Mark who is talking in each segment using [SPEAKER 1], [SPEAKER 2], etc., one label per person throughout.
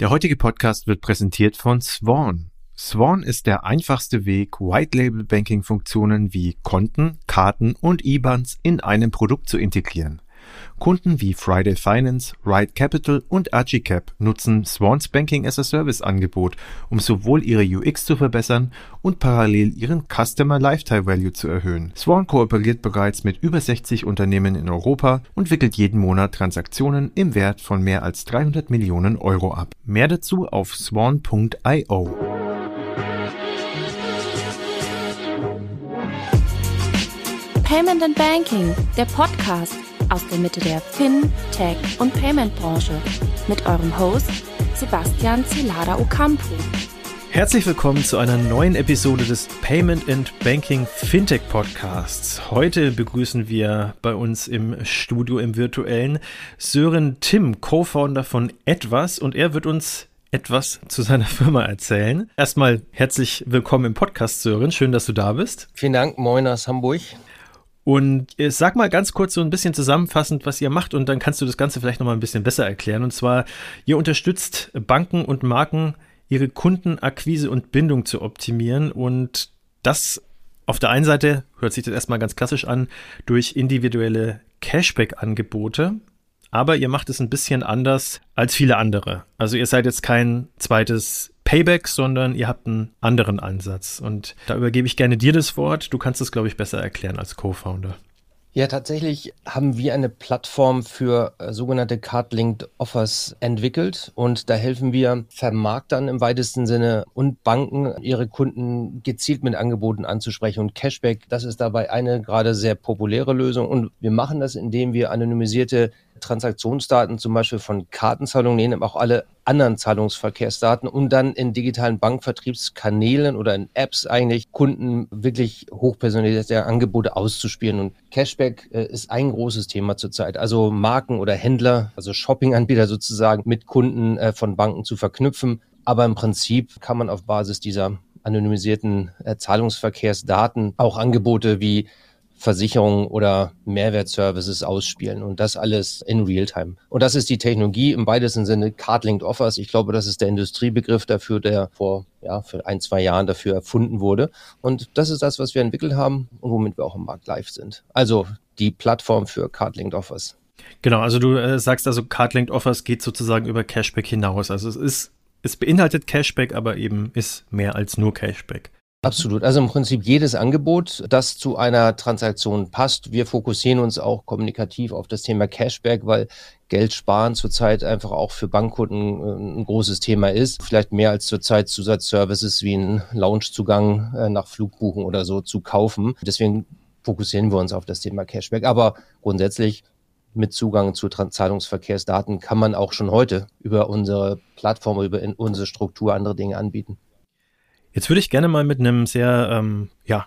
[SPEAKER 1] Der heutige Podcast wird präsentiert von Swan. Swan ist der einfachste Weg, White-Label-Banking-Funktionen wie Konten, Karten und IBANs in einem Produkt zu integrieren. Kunden wie Friday Finance, Ride Capital und Archicap nutzen Swans Banking as a Service Angebot, um sowohl ihre UX zu verbessern und parallel ihren Customer Lifetime Value zu erhöhen. Swan kooperiert bereits mit über 60 Unternehmen in Europa und wickelt jeden Monat Transaktionen im Wert von mehr als 300 Millionen Euro ab. Mehr dazu auf swan.io.
[SPEAKER 2] Payment and Banking, der Podcast aus der Mitte der Fin-, Tech- und Payment-Branche mit eurem Host Sebastian Celada Ocampo.
[SPEAKER 1] Herzlich willkommen zu einer neuen Episode des Payment and Banking Fintech Podcasts. Heute begrüßen wir bei uns im Studio im virtuellen Sören Tim, Co-Founder von Etwas und er wird uns etwas zu seiner Firma erzählen. Erstmal herzlich willkommen im Podcast, Sören. Schön, dass du da bist.
[SPEAKER 3] Vielen Dank. Moin aus Hamburg.
[SPEAKER 1] Und äh, sag mal ganz kurz so ein bisschen zusammenfassend, was ihr macht und dann kannst du das Ganze vielleicht nochmal ein bisschen besser erklären. Und zwar, ihr unterstützt Banken und Marken, ihre Kundenakquise und Bindung zu optimieren und das auf der einen Seite hört sich das erstmal ganz klassisch an durch individuelle Cashback-Angebote, aber ihr macht es ein bisschen anders als viele andere. Also ihr seid jetzt kein zweites Payback, sondern ihr habt einen anderen Ansatz. Und da übergebe ich gerne dir das Wort. Du kannst es, glaube ich, besser erklären als Co-Founder.
[SPEAKER 3] Ja, tatsächlich haben wir eine Plattform für äh, sogenannte Card-Linked Offers entwickelt und da helfen wir Vermarktern im weitesten Sinne und Banken, ihre Kunden gezielt mit Angeboten anzusprechen. Und Cashback, das ist dabei eine gerade sehr populäre Lösung und wir machen das, indem wir anonymisierte Transaktionsdaten zum Beispiel von Kartenzahlungen nehmen, auch alle anderen Zahlungsverkehrsdaten und dann in digitalen Bankvertriebskanälen oder in Apps eigentlich Kunden wirklich hochpersonalisierte Angebote auszuspielen. Und Cashback äh, ist ein großes Thema zurzeit. Also Marken oder Händler, also Shoppinganbieter sozusagen mit Kunden äh, von Banken zu verknüpfen. Aber im Prinzip kann man auf Basis dieser anonymisierten äh, Zahlungsverkehrsdaten auch Angebote wie Versicherungen oder Mehrwertservices ausspielen und das alles in Realtime. Und das ist die Technologie im weitesten Sinne Card-Linked Offers. Ich glaube, das ist der Industriebegriff dafür, der vor ja, für ein, zwei Jahren dafür erfunden wurde. Und das ist das, was wir entwickelt haben und womit wir auch im Markt live sind. Also die Plattform für Card-Linked Offers.
[SPEAKER 1] Genau, also du äh, sagst also, Card-Linked Offers geht sozusagen über Cashback hinaus. Also es ist, es beinhaltet Cashback, aber eben ist mehr als nur Cashback.
[SPEAKER 3] Absolut. Also im Prinzip jedes Angebot, das zu einer Transaktion passt. Wir fokussieren uns auch kommunikativ auf das Thema Cashback, weil Geld sparen zurzeit einfach auch für Bankkunden äh, ein großes Thema ist. Vielleicht mehr als zurzeit Zusatzservices wie ein Loungezugang äh, nach Flugbuchen oder so zu kaufen. Deswegen fokussieren wir uns auf das Thema Cashback. Aber grundsätzlich mit Zugang zu Zahlungsverkehrsdaten kann man auch schon heute über unsere Plattform, über unsere Struktur andere Dinge anbieten.
[SPEAKER 1] Jetzt würde ich gerne mal mit einem sehr, ähm, ja,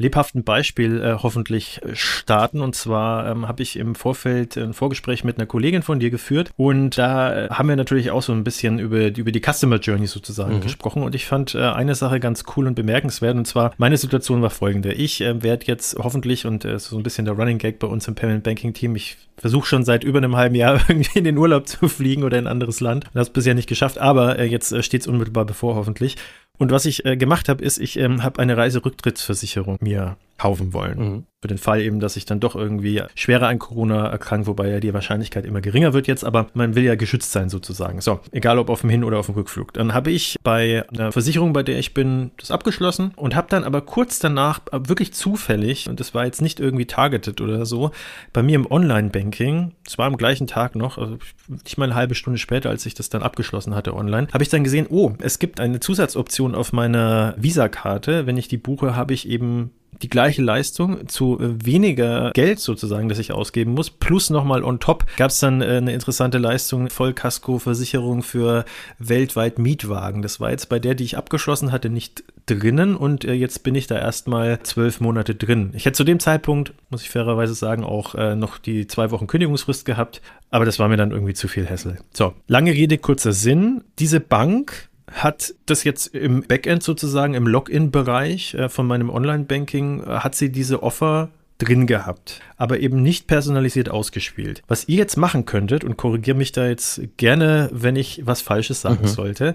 [SPEAKER 1] lebhaften Beispiel äh, hoffentlich starten. Und zwar ähm, habe ich im Vorfeld ein Vorgespräch mit einer Kollegin von dir geführt und da äh, haben wir natürlich auch so ein bisschen über, über die Customer Journey sozusagen mhm. gesprochen. Und ich fand äh, eine Sache ganz cool und bemerkenswert. Und zwar, meine Situation war folgende. Ich äh, werde jetzt hoffentlich, und äh, so ein bisschen der Running Gag bei uns im Payment Banking Team, ich versuche schon seit über einem halben Jahr irgendwie in den Urlaub zu fliegen oder in ein anderes Land. Und das bisher nicht geschafft, aber äh, jetzt äh, steht es unmittelbar bevor hoffentlich. Und was ich äh, gemacht habe, ist, ich ähm, habe eine Reiserücktrittsversicherung mir kaufen wollen. Mhm. Für den Fall eben, dass ich dann doch irgendwie schwerer an Corona erkranke, wobei ja die Wahrscheinlichkeit immer geringer wird jetzt, aber man will ja geschützt sein sozusagen. So, egal ob auf dem Hin- oder auf dem Rückflug. Dann habe ich bei einer Versicherung, bei der ich bin, das abgeschlossen und habe dann aber kurz danach, wirklich zufällig, und das war jetzt nicht irgendwie targeted oder so, bei mir im Online-Banking, zwar am gleichen Tag noch, also nicht mal eine halbe Stunde später, als ich das dann abgeschlossen hatte online, habe ich dann gesehen, oh, es gibt eine Zusatzoption auf meiner Visa-Karte. Wenn ich die buche, habe ich eben die gleiche Leistung zu äh, weniger Geld sozusagen, das ich ausgeben muss. Plus nochmal on top gab es dann äh, eine interessante Leistung, Vollkasko-Versicherung für weltweit Mietwagen. Das war jetzt bei der, die ich abgeschlossen hatte, nicht drinnen und äh, jetzt bin ich da erstmal zwölf Monate drin. Ich hätte zu dem Zeitpunkt, muss ich fairerweise sagen, auch noch die zwei Wochen Kündigungsfrist gehabt, aber das war mir dann irgendwie zu viel Hassel. So, lange Rede, kurzer Sinn. Diese Bank hat das jetzt im Backend sozusagen, im Login-Bereich äh, von meinem Online-Banking, äh, hat sie diese Offer drin gehabt, aber eben nicht personalisiert ausgespielt. Was ihr jetzt machen könntet, und korrigiere mich da jetzt gerne, wenn ich was Falsches sagen mhm. sollte,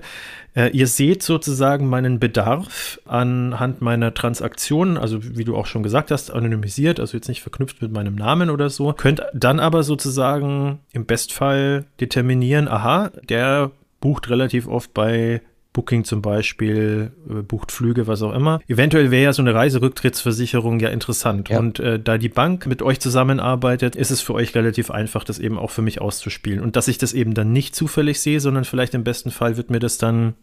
[SPEAKER 1] äh, ihr seht sozusagen meinen Bedarf anhand meiner Transaktionen, also wie du auch schon gesagt hast, anonymisiert, also jetzt nicht verknüpft mit meinem Namen oder so, könnt dann aber sozusagen im Bestfall determinieren, aha, der bucht relativ oft bei Booking zum Beispiel, äh, bucht Flüge, was auch immer. Eventuell wäre ja so eine Reiserücktrittsversicherung ja interessant. Ja. Und äh, da die Bank mit euch zusammenarbeitet, ist es für euch relativ einfach, das eben auch für mich auszuspielen. Und dass ich das eben dann nicht zufällig sehe, sondern vielleicht im besten Fall wird mir das dann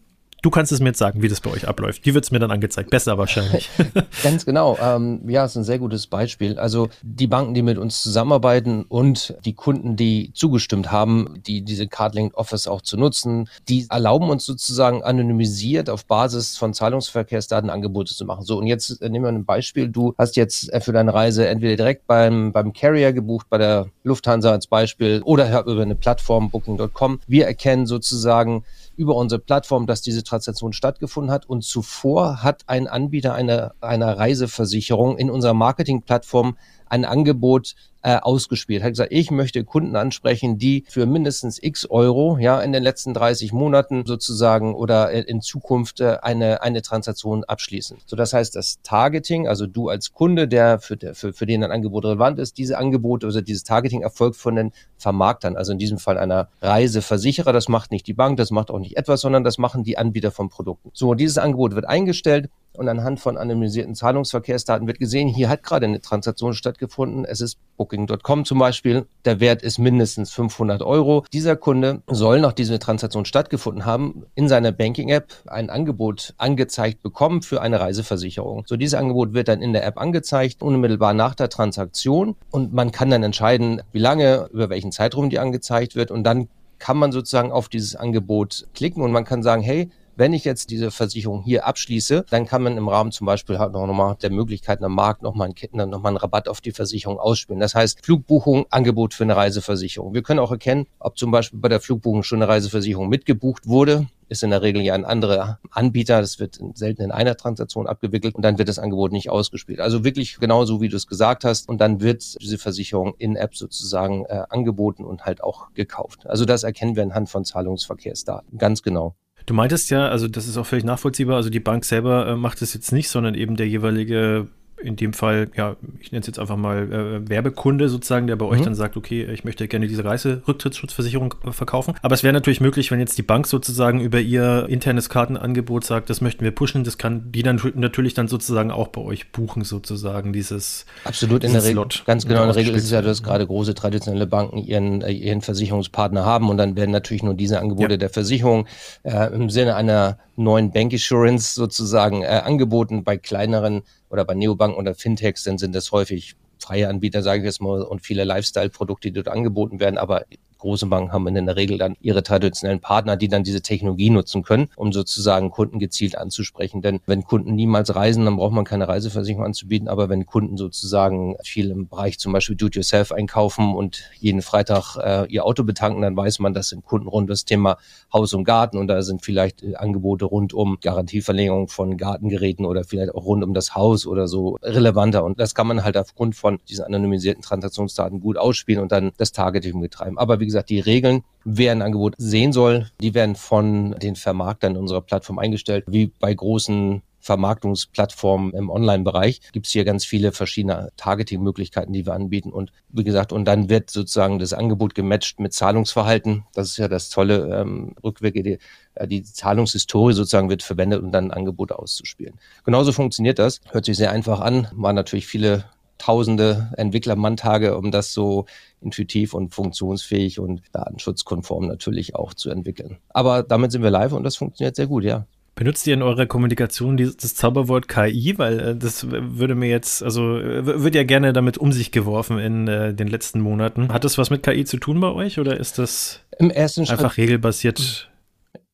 [SPEAKER 1] Du kannst es mir jetzt sagen, wie das bei euch abläuft. Wie wird es mir dann angezeigt? Besser wahrscheinlich.
[SPEAKER 3] Ganz genau. Ähm, ja, ist ein sehr gutes Beispiel. Also die Banken, die mit uns zusammenarbeiten und die Kunden, die zugestimmt haben, die diese Cardlinked Office auch zu nutzen, die erlauben uns sozusagen anonymisiert auf Basis von Zahlungsverkehrsdaten Angebote zu machen. So, und jetzt äh, nehmen wir ein Beispiel. Du hast jetzt äh, für deine Reise entweder direkt beim, beim Carrier gebucht, bei der Lufthansa als Beispiel, oder über eine Plattform booking.com. Wir erkennen sozusagen, über unsere Plattform, dass diese Transaktion stattgefunden hat. Und zuvor hat ein Anbieter einer, einer Reiseversicherung in unserer Marketingplattform ein Angebot äh, ausgespielt. Hat gesagt, ich möchte Kunden ansprechen, die für mindestens x Euro ja in den letzten 30 Monaten sozusagen oder in Zukunft äh, eine, eine Transaktion abschließen. So, das heißt, das Targeting, also du als Kunde, der für, der, für, für den ein Angebot relevant ist, diese Angebote oder dieses Targeting erfolgt von den Vermarktern, also in diesem Fall einer Reiseversicherer. Das macht nicht die Bank, das macht auch nicht etwas, sondern das machen die Anbieter von Produkten. So, dieses Angebot wird eingestellt und anhand von anonymisierten Zahlungsverkehrsdaten wird gesehen, hier hat gerade eine Transaktion stattgefunden. Es ist Booking.com zum Beispiel. Der Wert ist mindestens 500 Euro. Dieser Kunde soll, nach dieser Transaktion stattgefunden haben, in seiner Banking-App ein Angebot angezeigt bekommen für eine Reiseversicherung. So, dieses Angebot wird dann in der App angezeigt, unmittelbar nach der Transaktion. Und man kann dann entscheiden, wie lange, über welchen Zeitraum die angezeigt wird. Und dann kann man sozusagen auf dieses Angebot klicken und man kann sagen, hey, wenn ich jetzt diese Versicherung hier abschließe, dann kann man im Rahmen zum Beispiel halt noch mal der Möglichkeiten am Markt nochmal einen, noch mal einen Rabatt auf die Versicherung ausspielen. Das heißt, Flugbuchung, Angebot für eine Reiseversicherung. Wir können auch erkennen, ob zum Beispiel bei der Flugbuchung schon eine Reiseversicherung mitgebucht wurde ist in der Regel ja ein anderer Anbieter. Das wird selten in einer Transaktion abgewickelt und dann wird das Angebot nicht ausgespielt. Also wirklich genauso, wie du es gesagt hast. Und dann wird diese Versicherung in App sozusagen äh, angeboten und halt auch gekauft. Also das erkennen wir anhand von Zahlungsverkehrsdaten. Ganz genau.
[SPEAKER 1] Du meintest ja, also das ist auch völlig nachvollziehbar, also die Bank selber äh, macht es jetzt nicht, sondern eben der jeweilige in dem Fall, ja, ich nenne es jetzt einfach mal äh, Werbekunde sozusagen, der bei mhm. euch dann sagt, okay, ich möchte gerne diese Reiserücktrittsschutzversicherung äh, verkaufen. Aber es wäre natürlich möglich, wenn jetzt die Bank sozusagen über ihr internes Kartenangebot sagt, das möchten wir pushen, das kann die dann natürlich dann sozusagen auch bei euch buchen, sozusagen, dieses
[SPEAKER 3] Absolut, in der Regel, ganz genau, in der Regel ist es ja, dass gerade große traditionelle Banken ihren, äh, ihren Versicherungspartner haben und dann werden natürlich nur diese Angebote ja. der Versicherung äh, im Sinne einer neuen Bank Assurance sozusagen äh, angeboten bei kleineren oder bei Neobanken oder Fintechs, dann sind das häufig freie Anbieter, sage ich jetzt mal, und viele Lifestyle-Produkte, die dort angeboten werden. Aber große Banken haben in der Regel dann ihre traditionellen Partner, die dann diese Technologie nutzen können, um sozusagen Kunden gezielt anzusprechen. Denn wenn Kunden niemals reisen, dann braucht man keine Reiseversicherung anzubieten. Aber wenn Kunden sozusagen viel im Bereich zum Beispiel Do-it-yourself einkaufen und jeden Freitag äh, ihr Auto betanken, dann weiß man, dass sind Kunden rund das Thema Haus und Garten und da sind vielleicht äh, Angebote rund um Garantieverlängerung von Gartengeräten oder vielleicht auch rund um das Haus oder so relevanter. Und das kann man halt aufgrund von diesen anonymisierten Transaktionsdaten gut ausspielen und dann das Targeting betreiben. Aber wie gesagt, die Regeln, wer ein Angebot sehen soll, die werden von den Vermarktern unserer Plattform eingestellt, wie bei großen Vermarktungsplattformen im Online-Bereich gibt es hier ganz viele verschiedene Targeting-Möglichkeiten, die wir anbieten. Und wie gesagt, und dann wird sozusagen das Angebot gematcht mit Zahlungsverhalten. Das ist ja das tolle ähm, Rückwirke. Die, äh, die Zahlungshistorie sozusagen wird verwendet, um dann Angebote auszuspielen. Genauso funktioniert das. Hört sich sehr einfach an. Waren natürlich viele tausende Entwicklermanntage, um das so intuitiv und funktionsfähig und datenschutzkonform natürlich auch zu entwickeln. Aber damit sind wir live und das funktioniert sehr gut, ja.
[SPEAKER 1] Benutzt ihr in eurer Kommunikation dieses, das Zauberwort KI? Weil äh, das würde mir jetzt, also wird ja gerne damit um sich geworfen in äh, den letzten Monaten. Hat das was mit KI zu tun bei euch oder ist das
[SPEAKER 3] Im ersten einfach
[SPEAKER 1] Schritt, regelbasiert?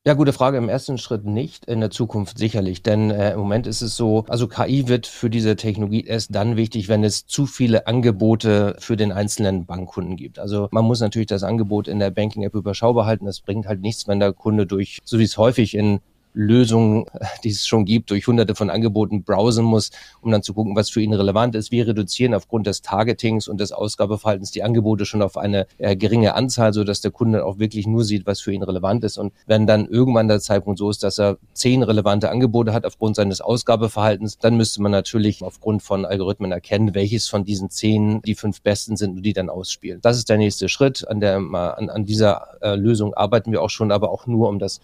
[SPEAKER 3] Ja, gute Frage. Im ersten Schritt nicht, in der Zukunft sicherlich. Denn äh, im Moment ist es so, also KI wird für diese Technologie erst dann wichtig, wenn es zu viele Angebote für den einzelnen Bankkunden gibt. Also man muss natürlich das Angebot in der Banking-App überschaubar halten. Das bringt halt nichts, wenn der Kunde durch, so wie es häufig in Lösungen, die es schon gibt, durch hunderte von Angeboten browsen muss, um dann zu gucken, was für ihn relevant ist. Wir reduzieren aufgrund des Targetings und des Ausgabeverhaltens die Angebote schon auf eine äh, geringe Anzahl, so dass der Kunde auch wirklich nur sieht, was für ihn relevant ist. Und wenn dann irgendwann der Zeitpunkt so ist, dass er zehn relevante Angebote hat aufgrund seines Ausgabeverhaltens, dann müsste man natürlich aufgrund von Algorithmen erkennen, welches von diesen zehn die fünf besten sind und die dann ausspielen. Das ist der nächste Schritt. An, der, an, an dieser äh, Lösung arbeiten wir auch schon, aber auch nur, um das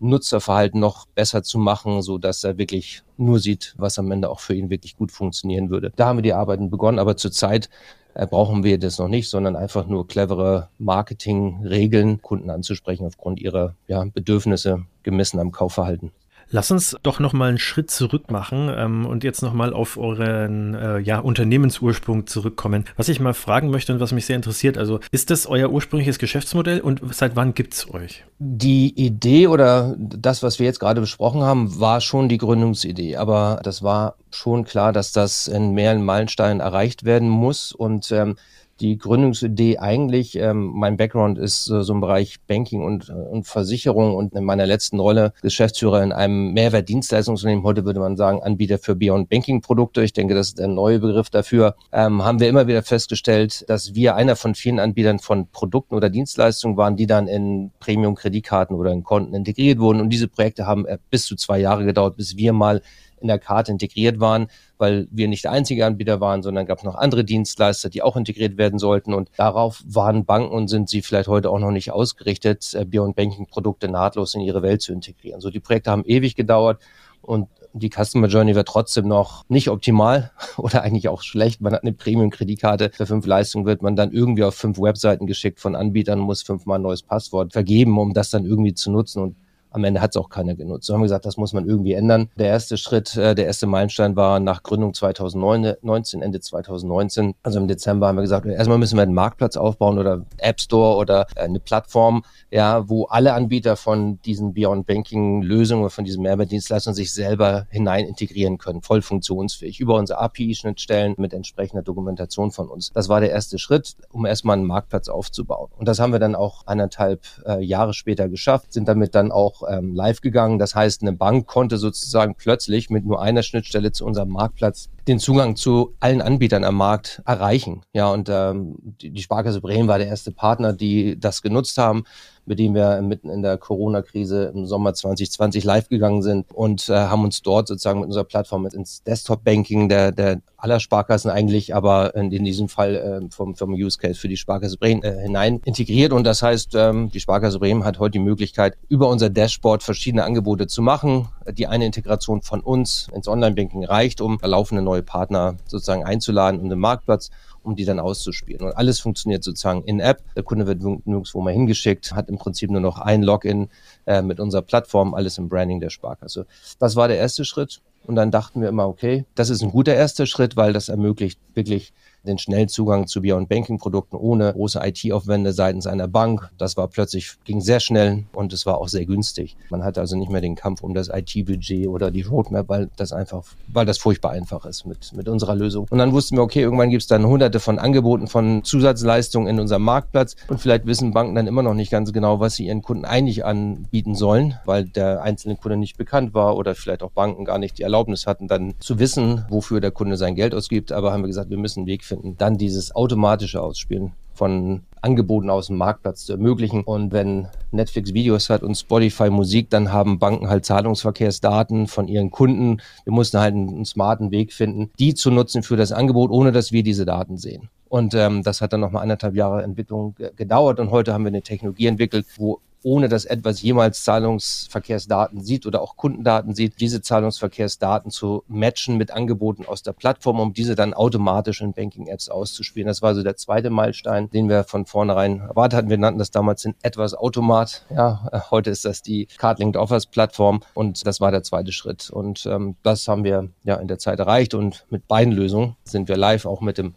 [SPEAKER 3] Nutzerverhalten noch besser zu machen, so dass er wirklich nur sieht, was am Ende auch für ihn wirklich gut funktionieren würde. Da haben wir die Arbeiten begonnen, aber zurzeit äh, brauchen wir das noch nicht, sondern einfach nur clevere Marketingregeln, Kunden anzusprechen aufgrund ihrer ja, Bedürfnisse gemessen am Kaufverhalten.
[SPEAKER 1] Lass uns doch noch mal einen Schritt zurück machen ähm, und jetzt noch mal auf euren äh, ja, Unternehmensursprung zurückkommen. Was ich mal fragen möchte und was mich sehr interessiert, also ist das euer ursprüngliches Geschäftsmodell und seit wann gibt es euch?
[SPEAKER 3] Die Idee oder das, was wir jetzt gerade besprochen haben, war schon die Gründungsidee, aber das war schon klar, dass das in mehreren Meilensteinen erreicht werden muss und ähm, die Gründungsidee eigentlich, ähm, mein Background ist äh, so im Bereich Banking und, äh, und Versicherung und in meiner letzten Rolle Geschäftsführer in einem Mehrwertdienstleistungsunternehmen, heute würde man sagen Anbieter für Beyond Banking Produkte, ich denke, das ist der neue Begriff dafür, ähm, haben wir immer wieder festgestellt, dass wir einer von vielen Anbietern von Produkten oder Dienstleistungen waren, die dann in Premium-Kreditkarten oder in Konten integriert wurden. Und diese Projekte haben äh, bis zu zwei Jahre gedauert, bis wir mal in der Karte integriert waren, weil wir nicht der einzige Anbieter waren, sondern gab es noch andere Dienstleister, die auch integriert werden sollten. Und darauf waren Banken und sind sie vielleicht heute auch noch nicht ausgerichtet, äh, Beyond Banking Produkte nahtlos in ihre Welt zu integrieren. So die Projekte haben ewig gedauert und die Customer Journey wird trotzdem noch nicht optimal oder eigentlich auch schlecht. Man hat eine Premium-Kreditkarte für fünf Leistungen, wird man dann irgendwie auf fünf Webseiten geschickt von Anbietern, muss fünfmal ein neues Passwort vergeben, um das dann irgendwie zu nutzen. Und am Ende hat es auch keiner genutzt. So haben wir gesagt, das muss man irgendwie ändern. Der erste Schritt, äh, der erste Meilenstein war nach Gründung 2019, Ende 2019. Also im Dezember haben wir gesagt, erstmal müssen wir einen Marktplatz aufbauen oder App Store oder äh, eine Plattform, ja, wo alle Anbieter von diesen Beyond Banking Lösungen oder von diesen Mehrwertdienstleistungen sich selber hinein integrieren können, voll funktionsfähig über unsere API-Schnittstellen mit entsprechender Dokumentation von uns. Das war der erste Schritt, um erstmal einen Marktplatz aufzubauen. Und das haben wir dann auch eineinhalb äh, Jahre später geschafft, sind damit dann auch ähm, live gegangen. Das heißt, eine Bank konnte sozusagen plötzlich mit nur einer Schnittstelle zu unserem Marktplatz den Zugang zu allen Anbietern am Markt erreichen. Ja, und ähm, die, Sparkasse Bremen war der erste Partner, die das genutzt haben mit dem wir mitten in der Corona-Krise im Sommer 2020 live gegangen sind und äh, haben uns dort sozusagen mit unserer Plattform ins Desktop-Banking der, der aller Sparkassen eigentlich, aber in, in diesem Fall äh, vom, vom Use Case für die Sparkasse Bremen äh, hinein integriert. Und das heißt, ähm, die Sparkasse Bremen hat heute die Möglichkeit, über unser Dashboard verschiedene Angebote zu machen. Die eine Integration von uns ins Online-Banking reicht, um laufende neue Partner sozusagen einzuladen und den Marktplatz um die dann auszuspielen. Und alles funktioniert sozusagen in-App. Der Kunde wird nirgendwo mal hingeschickt, hat im Prinzip nur noch ein Login äh, mit unserer Plattform, alles im Branding der Sparkasse. Das war der erste Schritt. Und dann dachten wir immer, okay, das ist ein guter erster Schritt, weil das ermöglicht wirklich den schnellen Zugang zu Beyond Banking Produkten ohne große IT-Aufwände seitens einer Bank. Das war plötzlich, ging sehr schnell und es war auch sehr günstig. Man hatte also nicht mehr den Kampf um das IT-Budget oder die Roadmap, weil das einfach, weil das furchtbar einfach ist mit, mit unserer Lösung. Und dann wussten wir, okay, irgendwann gibt es dann hunderte von Angeboten von Zusatzleistungen in unserem Marktplatz und vielleicht wissen Banken dann immer noch nicht ganz genau, was sie ihren Kunden eigentlich anbieten sollen, weil der einzelne Kunde nicht bekannt war oder vielleicht auch Banken gar nicht die Erlaubnis hatten, dann zu wissen, wofür der Kunde sein Geld ausgibt. Aber haben wir gesagt, wir müssen einen Weg finden, dann dieses automatische Ausspielen von Angeboten aus dem Marktplatz zu ermöglichen. Und wenn Netflix Videos hat und Spotify Musik, dann haben Banken halt Zahlungsverkehrsdaten von ihren Kunden. Wir mussten halt einen, einen smarten Weg finden, die zu nutzen für das Angebot, ohne dass wir diese Daten sehen. Und ähm, das hat dann nochmal anderthalb Jahre Entwicklung gedauert. Und heute haben wir eine Technologie entwickelt, wo ohne dass etwas jemals Zahlungsverkehrsdaten sieht oder auch Kundendaten sieht, diese Zahlungsverkehrsdaten zu matchen mit Angeboten aus der Plattform, um diese dann automatisch in Banking-Apps auszuspielen. Das war so der zweite Meilenstein, den wir von vornherein erwartet hatten. Wir nannten das damals in etwas Automat. Ja, heute ist das die Card-Linked Offers Plattform und das war der zweite Schritt. Und ähm, das haben wir ja in der Zeit erreicht und mit beiden Lösungen sind wir live, auch mit dem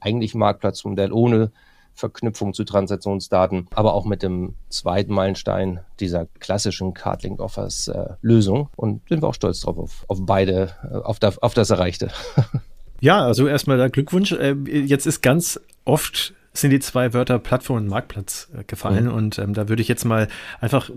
[SPEAKER 3] eigentlichen Marktplatzmodell ohne Verknüpfung zu Transaktionsdaten, aber auch mit dem zweiten Meilenstein dieser klassischen Cardlink Offers äh, Lösung und sind wir auch stolz drauf, auf, auf beide, äh, auf, da, auf das Erreichte.
[SPEAKER 1] ja, also erstmal der Glückwunsch. Äh, jetzt ist ganz oft sind die zwei Wörter Plattform und Marktplatz äh, gefallen mhm. und ähm, da würde ich jetzt mal einfach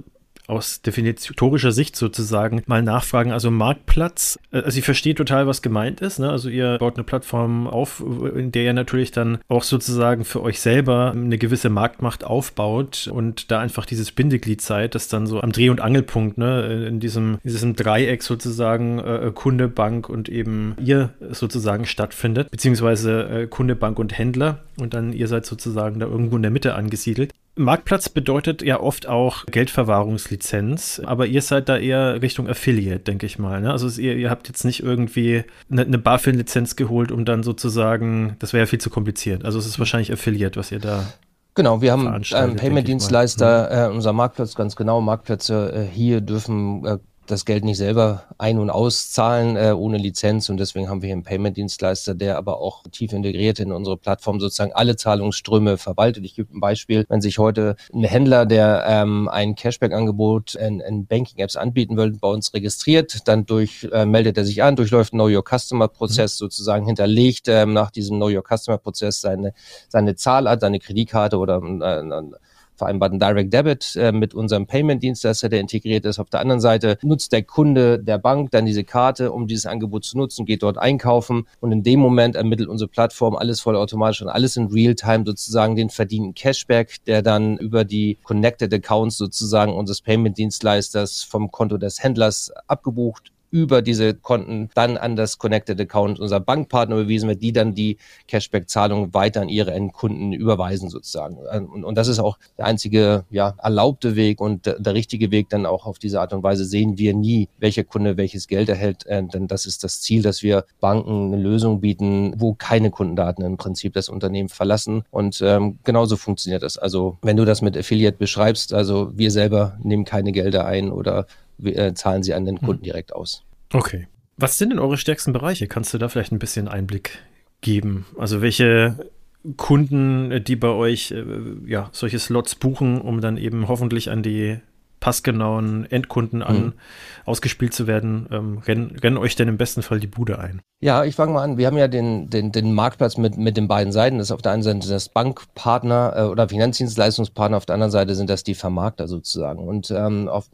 [SPEAKER 1] aus definitorischer Sicht sozusagen mal nachfragen. Also Marktplatz, äh, also ich verstehe total, was gemeint ist. Ne? Also ihr baut eine Plattform auf, in der ihr natürlich dann auch sozusagen für euch selber eine gewisse Marktmacht aufbaut und da einfach dieses Bindeglied seid, das dann so am Dreh- und Angelpunkt, ne, in diesem, diesem Dreieck sozusagen äh, Kunde, Bank und eben ihr sozusagen stattfindet, beziehungsweise äh, Kunde, Bank und Händler und dann ihr seid sozusagen da irgendwo in der Mitte angesiedelt. Marktplatz bedeutet ja oft auch Geldverwahrungslizenz, aber ihr seid da eher Richtung Affiliate, denke ich mal. Ne? Also ihr, ihr, habt jetzt nicht irgendwie eine, eine BaFin-Lizenz geholt, um dann sozusagen, das wäre ja viel zu kompliziert. Also es ist wahrscheinlich Affiliate, was ihr da
[SPEAKER 3] Genau, wir haben einen Payment-Dienstleister, äh, unser Marktplatz ganz genau. Marktplätze äh, hier dürfen äh, das Geld nicht selber ein- und auszahlen äh, ohne Lizenz und deswegen haben wir hier einen Payment-Dienstleister, der aber auch tief integriert in unsere Plattform sozusagen alle Zahlungsströme verwaltet. Ich gebe ein Beispiel, wenn sich heute ein Händler, der ähm, ein Cashback-Angebot in, in Banking-Apps anbieten will, bei uns registriert, dann durch äh, meldet er sich an, durchläuft einen Know Your Customer-Prozess mhm. sozusagen, hinterlegt ähm, nach diesem Know Your Customer-Prozess seine, seine Zahlart, seine Kreditkarte oder äh, vereinbarten Direct Debit äh, mit unserem Payment-Dienstleister, der integriert ist. Auf der anderen Seite nutzt der Kunde der Bank dann diese Karte, um dieses Angebot zu nutzen, geht dort einkaufen und in dem Moment ermittelt unsere Plattform alles vollautomatisch und alles in Realtime sozusagen den verdienten Cashback, der dann über die Connected Accounts sozusagen unseres Payment-Dienstleisters vom Konto des Händlers abgebucht über diese Konten dann an das Connected Account unserer Bankpartner überwiesen wird, die dann die Cashback-Zahlung weiter an ihre Endkunden überweisen sozusagen. Und, und, das ist auch der einzige ja, erlaubte Weg und der, der, richtige Weg dann auch auf diese Art und Weise sehen wir nie, welcher Kunde welches Geld erhält, äh, denn das ist das Ziel, dass wir Banken eine Lösung bieten, wo keine Kundendaten im Prinzip das Unternehmen verlassen und ähm, genauso funktioniert das. Also wenn du das mit Affiliate beschreibst, also wir selber nehmen keine Gelder ein oder äh, zahlen sie an den Kunden hm. direkt aus.
[SPEAKER 1] Okay. Was sind denn eure stärksten Bereiche? Kannst du da vielleicht ein bisschen Einblick geben? Also welche Kunden, die bei euch äh, ja, solche Slots buchen, um dann eben hoffentlich an die passgenauen Endkunden an mhm. ausgespielt zu werden, ähm, rennen, rennen euch denn im besten Fall die Bude ein?
[SPEAKER 3] Ja, ich fange mal an. Wir haben ja den, den, den Marktplatz mit, mit den beiden Seiten. Das ist auf der einen Seite das Bankpartner äh, oder Finanzdienstleistungspartner, auf der anderen Seite sind das die Vermarkter sozusagen. Und ähm, auf,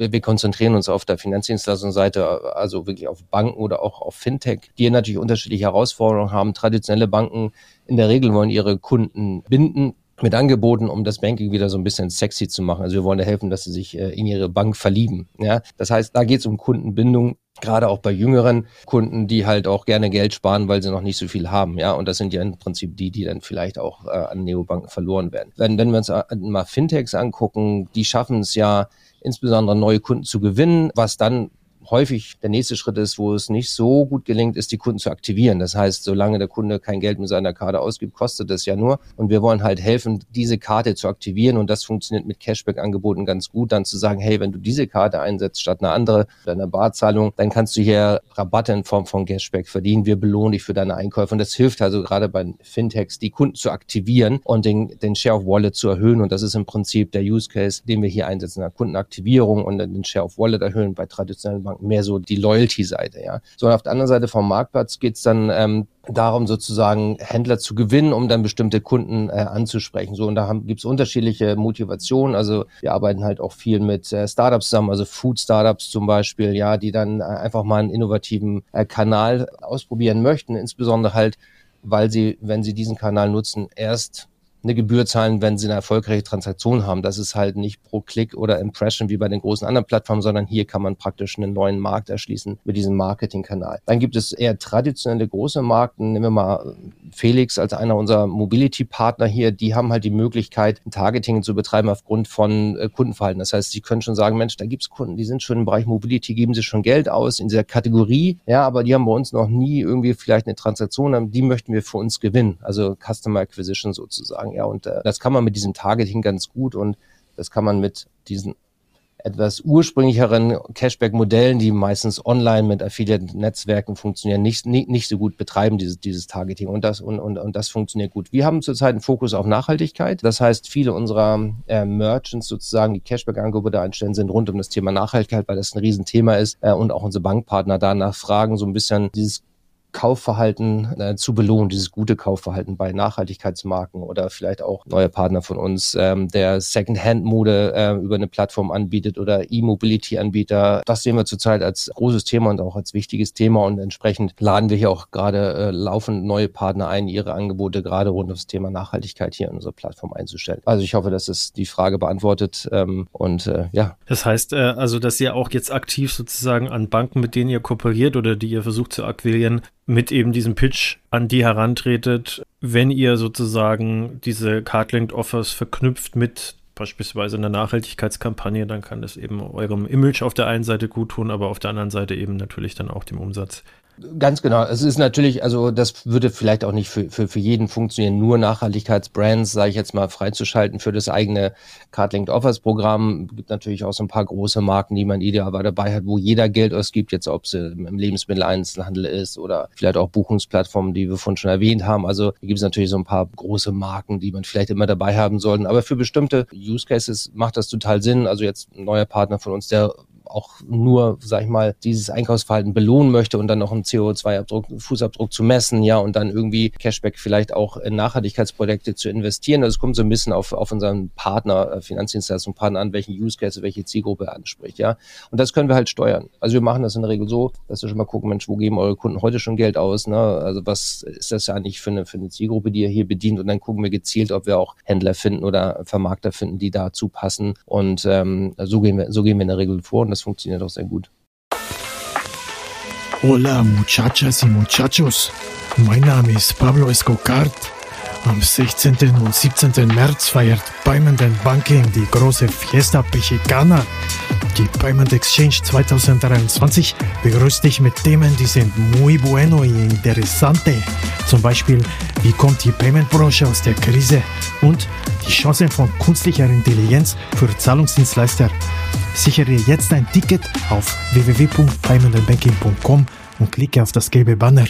[SPEAKER 3] wir, konzentrieren uns auf der Finanzdienstleistungsseite, also wirklich auf Banken oder auch auf Fintech, die natürlich unterschiedliche Herausforderungen haben. Traditionelle Banken in der Regel wollen ihre Kunden binden mit Angeboten, um das Banking wieder so ein bisschen sexy zu machen. Also wir wollen da helfen, dass sie sich äh, in ihre Bank verlieben. Ja, das heißt, da geht es um Kundenbindung, gerade auch bei jüngeren Kunden, die halt auch gerne Geld sparen, weil sie noch nicht so viel haben. Ja, und das sind ja im Prinzip die, die dann vielleicht auch äh, an Neobanken verloren werden. Wenn, wenn wir uns äh, mal Fintechs angucken, die schaffen es ja, insbesondere neue Kunden zu gewinnen, was dann häufig der nächste Schritt ist, wo es nicht so gut gelingt, ist, die Kunden zu aktivieren. Das heißt, solange der Kunde kein Geld mit seiner Karte ausgibt, kostet es ja nur. Und wir wollen halt helfen, diese Karte zu aktivieren. Und das funktioniert mit Cashback-Angeboten ganz gut, dann zu sagen, hey, wenn du diese Karte einsetzt statt eine andere, deiner Barzahlung, dann kannst du hier Rabatte in Form von Cashback verdienen. Wir belohnen dich für deine Einkäufe. Und das hilft also gerade bei Fintechs, die Kunden zu aktivieren und den, den Share of Wallet zu erhöhen. Und das ist im Prinzip der Use Case, den wir hier einsetzen, Kundenaktivierung und den Share of Wallet erhöhen bei traditionellen Banken mehr so die Loyalty-Seite, ja. So, und auf der anderen Seite vom Marktplatz geht's dann ähm, darum, sozusagen Händler zu gewinnen, um dann bestimmte Kunden äh, anzusprechen. So, und da gibt's unterschiedliche Motivationen. Also wir arbeiten halt auch viel mit äh, Startups zusammen, also Food-Startups zum Beispiel, ja, die dann äh, einfach mal einen innovativen äh, Kanal ausprobieren möchten, insbesondere halt, weil sie, wenn sie diesen Kanal nutzen, erst eine Gebühr zahlen, wenn sie eine erfolgreiche Transaktion haben. Das ist halt nicht pro Klick oder Impression wie bei den großen anderen Plattformen, sondern hier kann man praktisch einen neuen Markt erschließen mit diesem Marketingkanal. Dann gibt es eher traditionelle große Marken. Nehmen wir mal Felix als einer unserer Mobility-Partner hier. Die haben halt die Möglichkeit, Targeting zu betreiben aufgrund von äh, Kundenverhalten. Das heißt, sie können schon sagen, Mensch, da gibt's Kunden, die sind schon im Bereich Mobility, geben sie schon Geld aus in dieser Kategorie. Ja, aber die haben bei uns noch nie irgendwie vielleicht eine Transaktion, die möchten wir für uns gewinnen. Also Customer Acquisition sozusagen sagen. Ja, und äh, das kann man mit diesem Targeting ganz gut und das kann man mit diesen etwas ursprünglicheren Cashback-Modellen, die meistens online mit Affiliate-Netzwerken funktionieren, nicht, nicht, nicht so gut betreiben, dieses, dieses Targeting. Und das, und, und, und das funktioniert gut. Wir haben zurzeit einen Fokus auf Nachhaltigkeit. Das heißt, viele unserer äh, Merchants sozusagen, die Cashback-Angebote einstellen, sind rund um das Thema Nachhaltigkeit, weil das ein Riesenthema ist. Äh, und auch unsere Bankpartner danach fragen, so ein bisschen dieses Kaufverhalten äh, zu belohnen, dieses gute Kaufverhalten bei Nachhaltigkeitsmarken oder vielleicht auch neue Partner von uns, ähm, der Second-Hand-Mode äh, über eine Plattform anbietet oder E-Mobility-Anbieter. Das sehen wir zurzeit als großes Thema und auch als wichtiges Thema und entsprechend laden wir hier auch gerade äh, laufend neue Partner ein, ihre Angebote gerade rund ums Thema Nachhaltigkeit hier in unserer Plattform einzustellen. Also ich hoffe, dass es die Frage beantwortet ähm, und äh, ja.
[SPEAKER 1] Das heißt äh, also, dass ihr auch jetzt aktiv sozusagen an Banken, mit denen ihr kooperiert oder die ihr versucht zu akquirieren, mit eben diesem Pitch an die herantretet, wenn ihr sozusagen diese Cardlinked Offers verknüpft mit beispielsweise einer Nachhaltigkeitskampagne, dann kann das eben eurem Image auf der einen Seite gut tun, aber auf der anderen Seite eben natürlich dann auch dem Umsatz.
[SPEAKER 3] Ganz genau. Es ist natürlich, also das würde vielleicht auch nicht für, für, für jeden funktionieren, nur Nachhaltigkeitsbrands, sage ich jetzt mal, freizuschalten für das eigene Cardlinked Offers Programm. Es gibt natürlich auch so ein paar große Marken, die man idealerweise dabei hat, wo jeder Geld ausgibt, jetzt ob es im Lebensmitteleinzelhandel ist oder vielleicht auch Buchungsplattformen, die wir vorhin schon erwähnt haben. Also gibt es natürlich so ein paar große Marken, die man vielleicht immer dabei haben sollte. Aber für bestimmte Use Cases macht das total Sinn. Also jetzt ein neuer Partner von uns, der auch nur, sag ich mal, dieses Einkaufsverhalten belohnen möchte und dann noch einen CO2-Abdruck, Fußabdruck zu messen, ja, und dann irgendwie Cashback vielleicht auch in Nachhaltigkeitsprojekte zu investieren. Also es kommt so ein bisschen auf, auf unseren Partner, äh, Finanzdienstleistung an, welchen Use Case, welche Zielgruppe anspricht, ja. Und das können wir halt steuern. Also wir machen das in der Regel so, dass wir schon mal gucken, Mensch, wo geben eure Kunden heute schon Geld aus, ne? Also was ist das ja eigentlich für eine, für eine Zielgruppe, die ihr hier bedient? Und dann gucken wir gezielt, ob wir auch Händler finden oder Vermarkter finden, die dazu passen. Und ähm, so gehen wir, so gehen wir in der Regel vor. Und das funktioniert auch sehr gut.
[SPEAKER 4] Hola muchachas y muchachos, mein Name ist Pablo Escocart. Am 16. und 17. März feiert Payment Banking die große Fiesta Mexicana. Die Payment Exchange 2023 begrüßt dich mit Themen, die sind muy bueno y interesante. Zum Beispiel, wie kommt die Payment-Branche aus der Krise und die Chancen von künstlicher Intelligenz für Zahlungsdienstleister. Sichere jetzt ein Ticket auf www.paymentandbanking.com und klicke auf das gelbe Banner.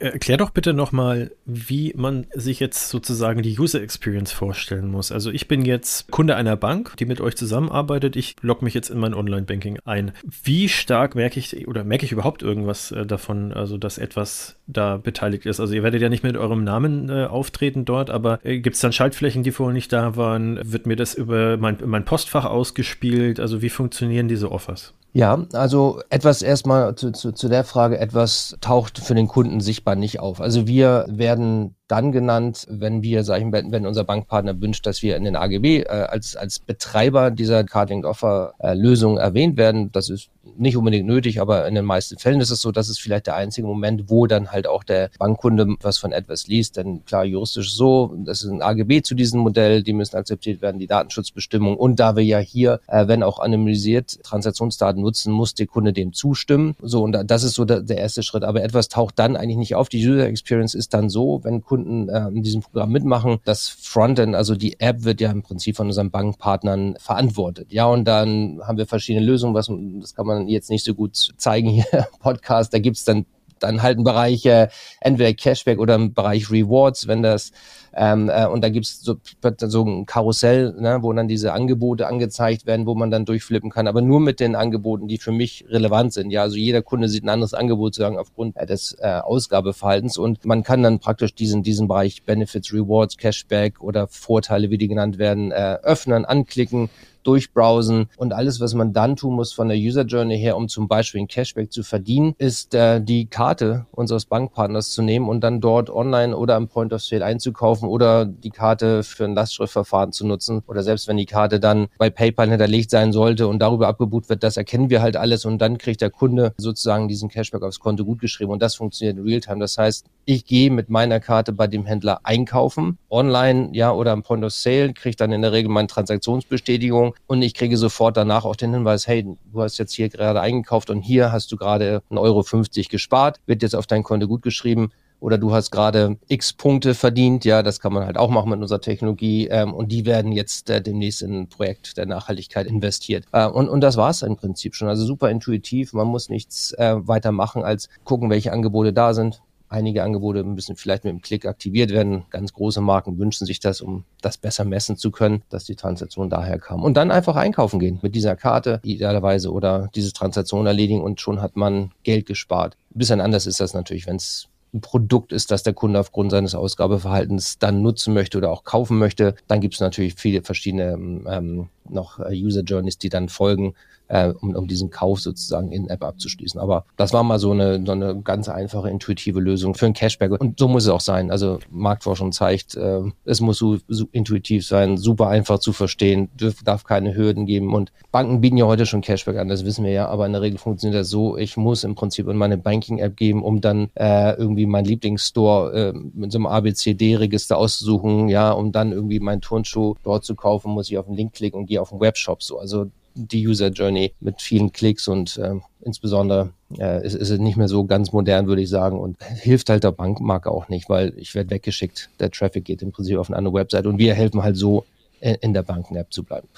[SPEAKER 1] Erklär doch bitte nochmal, wie man sich jetzt sozusagen die User Experience vorstellen muss. Also ich bin jetzt Kunde einer Bank, die mit euch zusammenarbeitet. Ich logge mich jetzt in mein Online-Banking ein. Wie stark merke ich oder merke ich überhaupt irgendwas äh, davon, also dass etwas da beteiligt ist? Also ihr werdet ja nicht mit eurem Namen äh, auftreten dort, aber äh, gibt es dann Schaltflächen, die vorher nicht da waren? Wird mir das über mein, mein Postfach ausgespielt? Also wie funktionieren diese Offers?
[SPEAKER 3] Ja, also etwas erstmal zu, zu, zu der Frage, etwas taucht für den Kunden sichtbar nicht auf. Also wir werden dann genannt, wenn wir, sagen, wenn unser Bankpartner wünscht, dass wir in den AGB äh, als, als Betreiber dieser Carding Offer äh, erwähnt werden. Das ist nicht unbedingt nötig, aber in den meisten Fällen ist es so, dass es vielleicht der einzige Moment, wo dann halt auch der Bankkunde was von etwas liest. Denn klar, juristisch so, das ist ein AGB zu diesem Modell, die müssen akzeptiert werden, die Datenschutzbestimmung. Und da wir ja hier, äh, wenn auch anonymisiert, Transaktionsdaten nutzen, muss der Kunde dem zustimmen. So, und das ist so der, der erste Schritt. Aber etwas taucht dann eigentlich nicht auf. Die User Experience ist dann so, wenn Kunden Kunden äh, in diesem Programm mitmachen. Das Frontend, also die App, wird ja im Prinzip von unseren Bankpartnern verantwortet. Ja, und dann haben wir verschiedene Lösungen, was das kann man jetzt nicht so gut zeigen hier im Podcast. Da gibt's dann dann halt einen Bereich äh, entweder Cashback oder einen Bereich Rewards, wenn das ähm, äh, und da gibt's so, so ein Karussell, ne, wo dann diese Angebote angezeigt werden, wo man dann durchflippen kann, aber nur mit den Angeboten, die für mich relevant sind. Ja, also jeder Kunde sieht ein anderes Angebot sozusagen aufgrund äh, des äh, Ausgabeverhaltens und man kann dann praktisch diesen, diesen Bereich Benefits, Rewards, Cashback oder Vorteile, wie die genannt werden, äh, öffnen, anklicken durchbrowsen und alles, was man dann tun muss von der User Journey her, um zum Beispiel ein Cashback zu verdienen, ist äh, die Karte unseres Bankpartners zu nehmen und dann dort online oder am Point of Sale einzukaufen oder die Karte für ein Lastschriftverfahren zu nutzen oder selbst wenn die Karte dann bei PayPal hinterlegt sein sollte und darüber abgebucht wird, das erkennen wir halt alles und dann kriegt der Kunde sozusagen diesen Cashback aufs Konto gutgeschrieben und das funktioniert in Realtime. Das heißt, ich gehe mit meiner Karte bei dem Händler einkaufen, online, ja, oder am Point of Sale, kriege dann in der Regel meine Transaktionsbestätigung und ich kriege sofort danach auch den Hinweis, hey, du hast jetzt hier gerade eingekauft und hier hast du gerade 1,50 Euro gespart, wird jetzt auf dein Konto gut geschrieben oder du hast gerade x Punkte verdient. Ja, das kann man halt auch machen mit unserer Technologie. Ähm, und die werden jetzt äh, demnächst in ein Projekt der Nachhaltigkeit investiert. Äh, und, und das war es im Prinzip schon. Also super intuitiv. Man muss nichts äh, weiter machen, als gucken, welche Angebote da sind, Einige Angebote müssen vielleicht mit dem Klick aktiviert werden. Ganz große Marken wünschen sich das, um das besser messen zu können, dass die Transaktion daher kam. Und dann einfach einkaufen gehen mit dieser Karte idealerweise oder diese Transaktion erledigen und schon hat man Geld gespart. Ein bisschen anders ist das natürlich, wenn es ein Produkt ist, das der Kunde aufgrund seines Ausgabeverhaltens dann nutzen möchte oder auch kaufen möchte. Dann gibt es natürlich viele verschiedene ähm, noch äh, User Journeys, die dann folgen, äh, um, um diesen Kauf sozusagen in App abzuschließen. Aber das war mal so eine, so eine ganz einfache, intuitive Lösung für ein Cashback. Und so muss es auch sein. Also Marktforschung zeigt, äh, es muss so, so intuitiv sein, super einfach zu verstehen, dürf, darf keine Hürden geben. Und Banken bieten ja heute schon Cashback an, das wissen wir ja. Aber in der Regel funktioniert das so, ich muss im Prinzip in meine Banking-App geben, um dann äh, irgendwie meinen Lieblingsstore äh, mit so einem ABCD-Register auszusuchen, ja, um dann irgendwie meinen Turnschuh dort zu kaufen, muss ich auf den Link klicken und gehe auf den Webshop. So, also die User Journey mit vielen Klicks und äh, insbesondere äh, ist, ist es nicht mehr so ganz modern, würde ich sagen, und hilft halt der Bankmarke auch nicht, weil ich werde weggeschickt. Der Traffic geht im Prinzip auf eine andere Website und wir helfen halt so, in, in der Banken-App zu bleiben.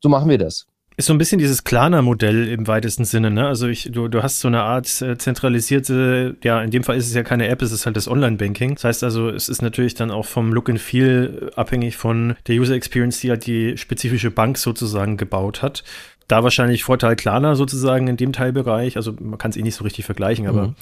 [SPEAKER 3] So machen wir das.
[SPEAKER 1] Ist so ein bisschen dieses Klarna-Modell im weitesten Sinne, ne? Also ich, du, du hast so eine Art äh, zentralisierte, ja, in dem Fall ist es ja keine App, es ist halt das Online-Banking. Das heißt also, es ist natürlich dann auch vom Look and Feel abhängig von der User Experience, die halt die spezifische Bank sozusagen gebaut hat da wahrscheinlich Vorteil Klarna sozusagen in dem Teilbereich. Also man kann es eh nicht so richtig vergleichen, aber mhm.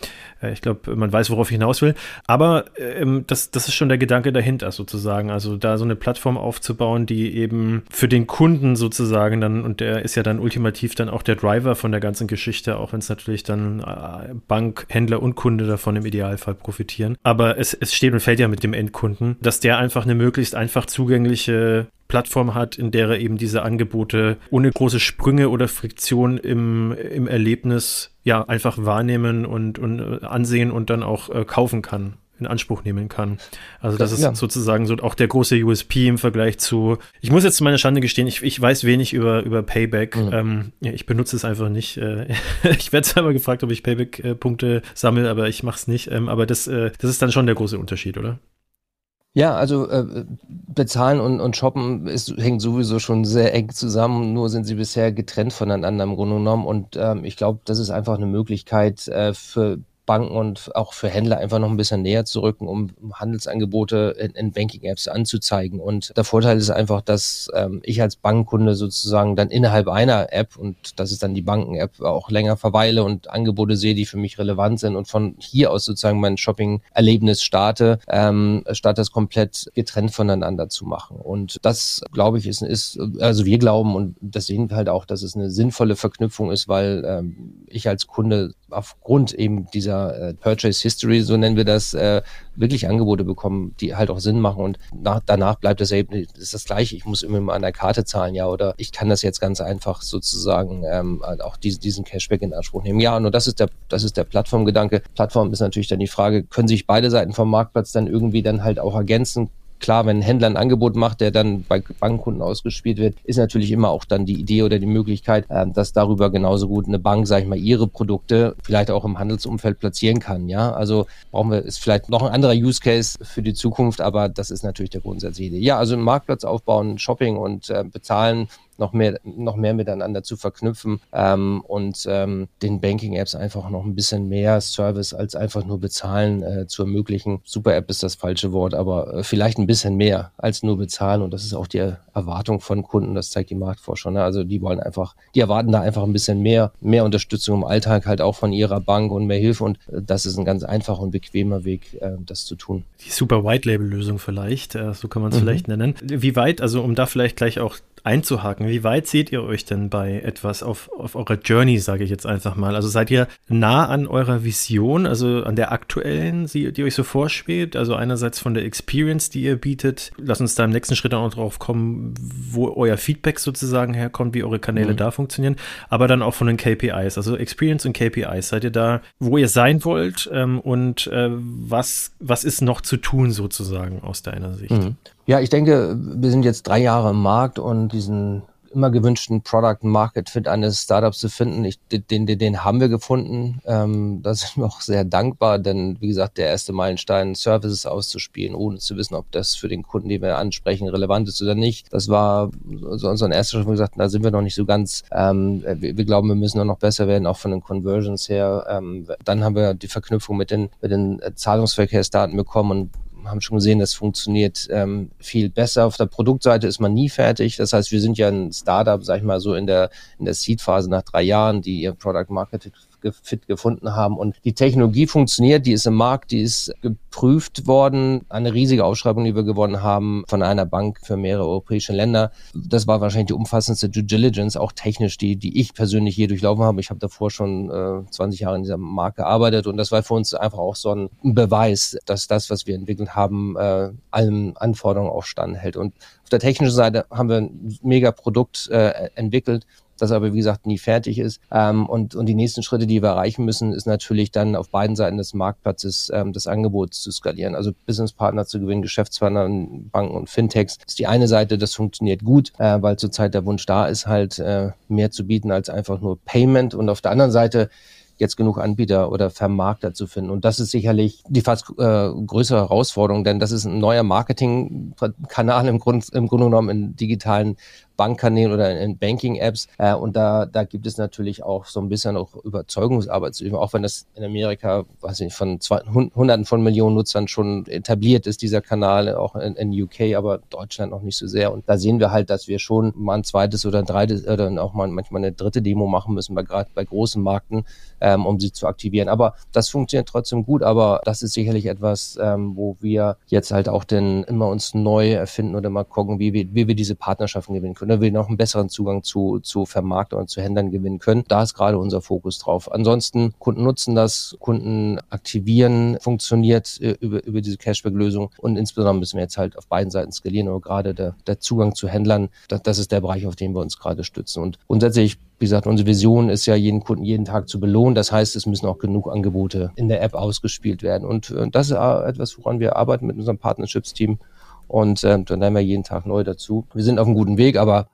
[SPEAKER 1] äh, ich glaube, man weiß, worauf ich hinaus will. Aber ähm, das, das ist schon der Gedanke dahinter sozusagen. Also da so eine Plattform aufzubauen, die eben für den Kunden sozusagen dann, und der ist ja dann ultimativ dann auch der Driver von der ganzen Geschichte, auch wenn es natürlich dann äh, Bank, Händler und Kunde davon im Idealfall profitieren. Aber es, es steht und fällt ja mit dem Endkunden, dass der einfach eine möglichst einfach zugängliche Plattform hat, in der er eben diese Angebote ohne große Sprünge oder Friktion im, im Erlebnis ja einfach wahrnehmen und, und äh, ansehen und dann auch äh, kaufen kann in Anspruch nehmen kann. Also das ist ja. sozusagen so auch der große USP im Vergleich zu, ich muss jetzt zu meiner Schande gestehen, ich, ich weiß wenig über, über Payback. Mhm. Ähm, ja, ich benutze es einfach nicht. Äh, ich werde zwar immer gefragt, ob ich Payback-Punkte sammle, aber ich mache es nicht. Ähm, aber das, äh, das ist dann schon der große Unterschied, oder?
[SPEAKER 3] Ja, also äh, bezahlen und, und shoppen ist, hängt sowieso schon sehr eng zusammen, nur sind sie bisher getrennt voneinander im Grunde genommen. Und ähm, ich glaube, das ist einfach eine Möglichkeit äh, für Banken und auch für Händler einfach noch ein bisschen näher zu rücken, um Handelsangebote in, in Banking-Apps anzuzeigen. Und der Vorteil ist einfach, dass ähm, ich als Bankkunde sozusagen dann innerhalb einer App, und das ist dann die Banken-App, auch länger verweile und Angebote sehe, die für mich relevant sind und von hier aus sozusagen mein Shopping-Erlebnis starte, ähm, statt das komplett getrennt voneinander zu machen. Und das, glaube ich, ist, ist, also wir glauben und das sehen wir halt auch, dass es eine sinnvolle Verknüpfung ist, weil ähm, ich als Kunde aufgrund eben dieser äh, Purchase History, so nennen wir das, äh, wirklich Angebote bekommen, die halt auch Sinn machen und nach, danach bleibt das eben das ist das gleiche. Ich muss immer mal an der Karte zahlen, ja, oder ich kann das jetzt ganz einfach sozusagen ähm, auch diesen, diesen Cashback in Anspruch nehmen. Ja, und das ist der das ist der Plattformgedanke. Plattform ist natürlich dann die Frage, können sich beide Seiten vom Marktplatz dann irgendwie dann halt auch ergänzen? Klar, wenn ein Händler ein Angebot macht, der dann bei Bankkunden ausgespielt wird, ist natürlich immer auch dann die Idee oder die Möglichkeit, äh, dass darüber genauso gut eine Bank, sage ich mal, ihre Produkte vielleicht auch im Handelsumfeld platzieren kann. Ja, also brauchen wir, ist vielleicht noch ein anderer Use Case für die Zukunft, aber das ist natürlich der grundsätzliche Idee. Ja, also einen Marktplatz aufbauen, Shopping und äh, bezahlen noch mehr, noch mehr miteinander zu verknüpfen ähm, und ähm, den Banking-Apps einfach noch ein bisschen mehr Service als einfach nur bezahlen äh, zu ermöglichen. Super-App ist das falsche Wort, aber äh, vielleicht ein bisschen mehr als nur bezahlen und das ist auch die Erwartung von Kunden, das zeigt die Marktforschung. Ne? Also die wollen einfach, die erwarten da einfach ein bisschen mehr, mehr Unterstützung im Alltag halt auch von ihrer Bank und mehr Hilfe und äh, das ist ein ganz einfacher und bequemer Weg, äh, das zu tun.
[SPEAKER 1] Die super White-Label-Lösung vielleicht, äh, so kann man es mhm. vielleicht nennen. Wie weit, also um da vielleicht gleich auch einzuhaken. Wie weit seht ihr euch denn bei etwas auf, auf eurer Journey, sage ich jetzt einfach mal? Also seid ihr nah an eurer Vision, also an der aktuellen, die, die euch so vorschwebt? Also einerseits von der Experience, die ihr bietet. Lass uns da im nächsten Schritt auch noch drauf kommen, wo euer Feedback sozusagen herkommt, wie eure Kanäle mhm. da funktionieren, aber dann auch von den KPIs, also Experience und KPIs. Seid ihr da, wo ihr sein wollt ähm, und äh, was, was ist noch zu tun sozusagen aus deiner Sicht? Mhm.
[SPEAKER 3] Ja, ich denke, wir sind jetzt drei Jahre im Markt und diesen immer gewünschten Product Market Fit eines Startups zu finden. Ich, den, den, den haben wir gefunden. Ähm, da sind wir auch sehr dankbar, denn wie gesagt, der erste Meilenstein, Services auszuspielen, ohne zu wissen, ob das für den Kunden, den wir ansprechen, relevant ist oder nicht. Das war so unser erster Schritt, wo wir gesagt da sind wir noch nicht so ganz. Ähm, wir, wir, glauben, wir müssen noch besser werden, auch von den Conversions her. Ähm, dann haben wir die Verknüpfung mit den, mit den Zahlungsverkehrsdaten bekommen und haben schon gesehen, das funktioniert ähm, viel besser. Auf der Produktseite ist man nie fertig. Das heißt, wir sind ja ein Startup, sag ich mal so in der, in der Seed-Phase nach drei Jahren, die ihr Product Marketing fit gefunden haben. Und die Technologie funktioniert, die ist im Markt, die ist geprüft worden. Eine riesige Ausschreibung, die wir gewonnen haben von einer Bank für mehrere europäische Länder. Das war wahrscheinlich die umfassendste Due Diligence, auch technisch, die, die ich persönlich je durchlaufen habe. Ich habe davor schon äh, 20 Jahre in dieser Markt gearbeitet und das war für uns einfach auch so ein Beweis, dass das, was wir entwickelt haben, äh, allen Anforderungen auch standhält. Und auf der technischen Seite haben wir ein mega Produkt äh, entwickelt, das aber wie gesagt nie fertig ist. Ähm, und, und die nächsten Schritte, die wir erreichen müssen, ist natürlich dann auf beiden Seiten des Marktplatzes ähm, das Angebot zu skalieren. Also Businesspartner zu gewinnen, Geschäftspartner, Banken und Fintechs ist die eine Seite, das funktioniert gut, äh, weil zurzeit der Wunsch da ist, halt äh, mehr zu bieten als einfach nur Payment. Und auf der anderen Seite jetzt genug Anbieter oder Vermarkter zu finden. Und das ist sicherlich die fast äh, größere Herausforderung, denn das ist ein neuer Marketingkanal im, Grund, im Grunde genommen in digitalen Bankkanälen oder in Banking-Apps. Äh, und da, da gibt es natürlich auch so ein bisschen auch Überzeugungsarbeit zu üben, auch wenn das in Amerika, weiß ich nicht, von zwei, Hunderten von Millionen Nutzern schon etabliert ist, dieser Kanal, auch in, in UK, aber Deutschland noch nicht so sehr. Und da sehen wir halt, dass wir schon mal ein zweites oder ein dreites oder auch mal manchmal eine dritte Demo machen müssen, gerade bei großen Markten, ähm, um sie zu aktivieren. Aber das funktioniert trotzdem gut, aber das ist sicherlich etwas, ähm, wo wir jetzt halt auch denn immer uns neu erfinden oder mal gucken, wie wir, wie wir diese Partnerschaften gewinnen können oder wir noch einen besseren Zugang zu, zu Vermarktern und zu Händlern gewinnen können. Da ist gerade unser Fokus drauf. Ansonsten, Kunden nutzen das, Kunden aktivieren, funktioniert äh, über, über diese Cashback-Lösung und insbesondere müssen wir jetzt halt auf beiden Seiten skalieren, aber gerade der, der Zugang zu Händlern, das, das ist der Bereich, auf den wir uns gerade stützen. Und grundsätzlich wie gesagt, unsere Vision ist ja, jeden Kunden jeden Tag zu belohnen. Das heißt, es müssen auch genug Angebote in der App ausgespielt werden. Und äh, das ist etwas, woran wir arbeiten mit unserem Partnerships-Team. Und äh, dann lernen wir jeden Tag neu dazu. Wir sind auf einem guten Weg, aber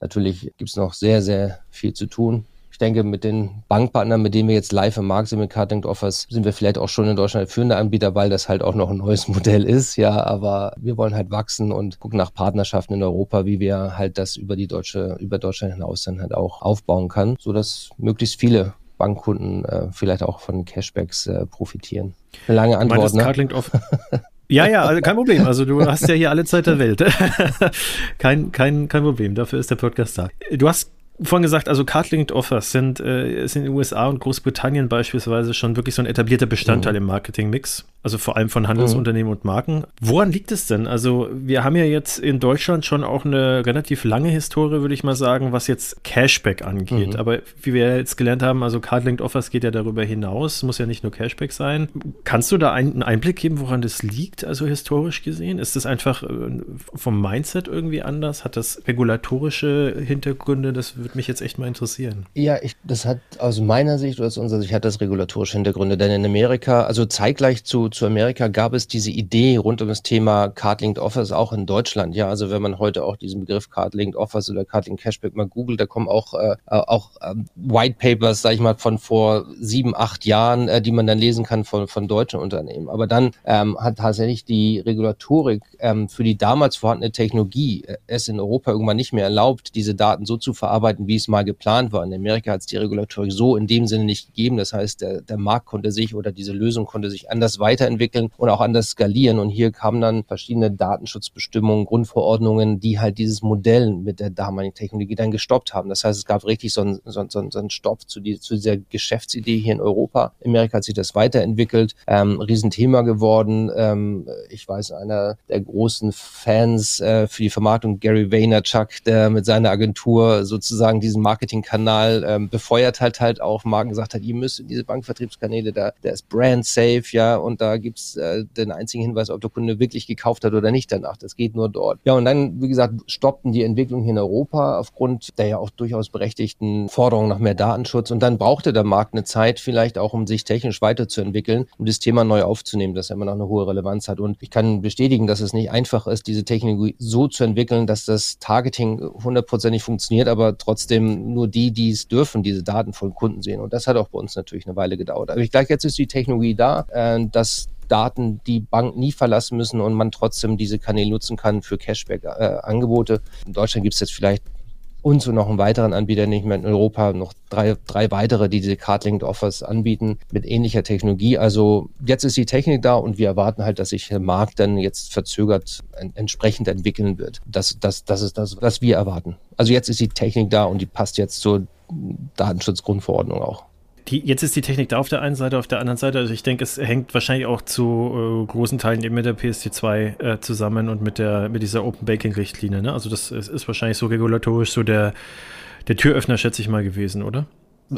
[SPEAKER 3] natürlich gibt es noch sehr, sehr viel zu tun. Ich denke, mit den Bankpartnern, mit denen wir jetzt live im Markt sind, mit Cardlink Offers, sind wir vielleicht auch schon in Deutschland führende Anbieter, weil das halt auch noch ein neues Modell ist. Ja, aber wir wollen halt wachsen und gucken nach Partnerschaften in Europa, wie wir halt das über die deutsche, über Deutschland hinaus dann halt auch aufbauen kann, sodass möglichst viele Bankkunden äh, vielleicht auch von Cashbacks äh, profitieren.
[SPEAKER 1] Eine lange Antwort, ne? Cardlink Offer Ja, ja, also kein Problem. Also du hast ja hier alle Zeit der Welt. kein, kein, kein Problem. Dafür ist der Podcast da. Du hast vorhin gesagt, also Card-Linked Offers sind, äh, sind in den USA und Großbritannien beispielsweise schon wirklich so ein etablierter Bestandteil mhm. im Marketingmix. Also vor allem von Handelsunternehmen mhm. und Marken. Woran liegt es denn? Also wir haben ja jetzt in Deutschland schon auch eine relativ lange Historie, würde ich mal sagen, was jetzt Cashback angeht. Mhm. Aber wie wir jetzt gelernt haben, also Card-Linked Offers geht ja darüber hinaus, muss ja nicht nur Cashback sein. Kannst du da einen Einblick geben, woran das liegt, also historisch gesehen? Ist das einfach äh, vom Mindset irgendwie anders? Hat das regulatorische Hintergründe? Das würde mich jetzt echt mal interessieren.
[SPEAKER 3] Ja, ich, das hat aus meiner Sicht oder aus unserer Sicht hat das regulatorische Hintergründe, denn in Amerika, also zeitgleich zu, zu Amerika gab es diese Idee rund um das Thema Card-Linked Offers auch in Deutschland. Ja, also wenn man heute auch diesen Begriff Card-Linked Offers oder Card-Linked Cashback mal googelt, da kommen auch, äh, auch äh, White Papers, sag ich mal, von vor sieben, acht Jahren, äh, die man dann lesen kann von, von deutschen Unternehmen. Aber dann ähm, hat tatsächlich die Regulatorik ähm, für die damals vorhandene Technologie äh, es in Europa irgendwann nicht mehr erlaubt, diese Daten so zu verarbeiten, arbeiten, wie es mal geplant war. In Amerika hat es die Regulatorik so in dem Sinne nicht gegeben. Das heißt, der, der Markt konnte sich oder diese Lösung konnte sich anders weiterentwickeln und auch anders skalieren. Und hier kamen dann verschiedene Datenschutzbestimmungen, Grundverordnungen, die halt dieses Modell mit der damaligen Technologie dann gestoppt haben. Das heißt, es gab richtig so einen, so, so, so einen Stopp zu, die, zu dieser Geschäftsidee hier in Europa. Amerika hat sich das weiterentwickelt, ähm, Riesenthema geworden. Ähm, ich weiß, einer der großen Fans äh, für die Vermarktung, Gary Vaynerchuk, der mit seiner Agentur sozusagen sozusagen diesen Marketingkanal ähm, befeuert hat, halt auch Marken gesagt hat, ihr müsst in diese Bankvertriebskanäle, da, der ist brand safe, ja, und da gibt's äh, den einzigen Hinweis, ob der Kunde wirklich gekauft hat oder nicht danach. Das geht nur dort. Ja, und dann, wie gesagt, stoppten die Entwicklung hier in Europa aufgrund der ja auch durchaus berechtigten Forderungen nach mehr Datenschutz. Und dann brauchte der Markt eine Zeit vielleicht auch, um sich technisch weiterzuentwickeln, um das Thema neu aufzunehmen, das ja immer noch eine hohe Relevanz hat. Und ich kann bestätigen, dass es nicht einfach ist, diese Technologie so zu entwickeln, dass das Targeting hundertprozentig funktioniert, aber trotzdem nur die, die es dürfen, diese Daten von Kunden sehen. Und das hat auch bei uns natürlich eine Weile gedauert. Aber ich glaube, jetzt ist die Technologie da, äh, dass Daten die Bank nie verlassen müssen und man trotzdem diese Kanäle nutzen kann für Cashback-Angebote. Äh, In Deutschland gibt es jetzt vielleicht und noch einen weiteren Anbieter, nicht mehr in Europa, noch drei, drei weitere, die diese Card-Linked Offers anbieten mit ähnlicher Technologie. Also jetzt ist die Technik da und wir erwarten halt, dass sich der Markt dann jetzt verzögert entsprechend entwickeln wird. Das, das, das ist das, was wir erwarten. Also jetzt ist die Technik da und die passt jetzt zur Datenschutzgrundverordnung auch.
[SPEAKER 1] Die, jetzt ist die Technik da auf der einen Seite, auf der anderen Seite, also ich denke, es hängt wahrscheinlich auch zu äh, großen Teilen eben mit der PSD2 äh, zusammen und mit der mit dieser Open Banking Richtlinie. Ne? Also das ist wahrscheinlich so regulatorisch so der der Türöffner, schätze ich mal, gewesen, oder?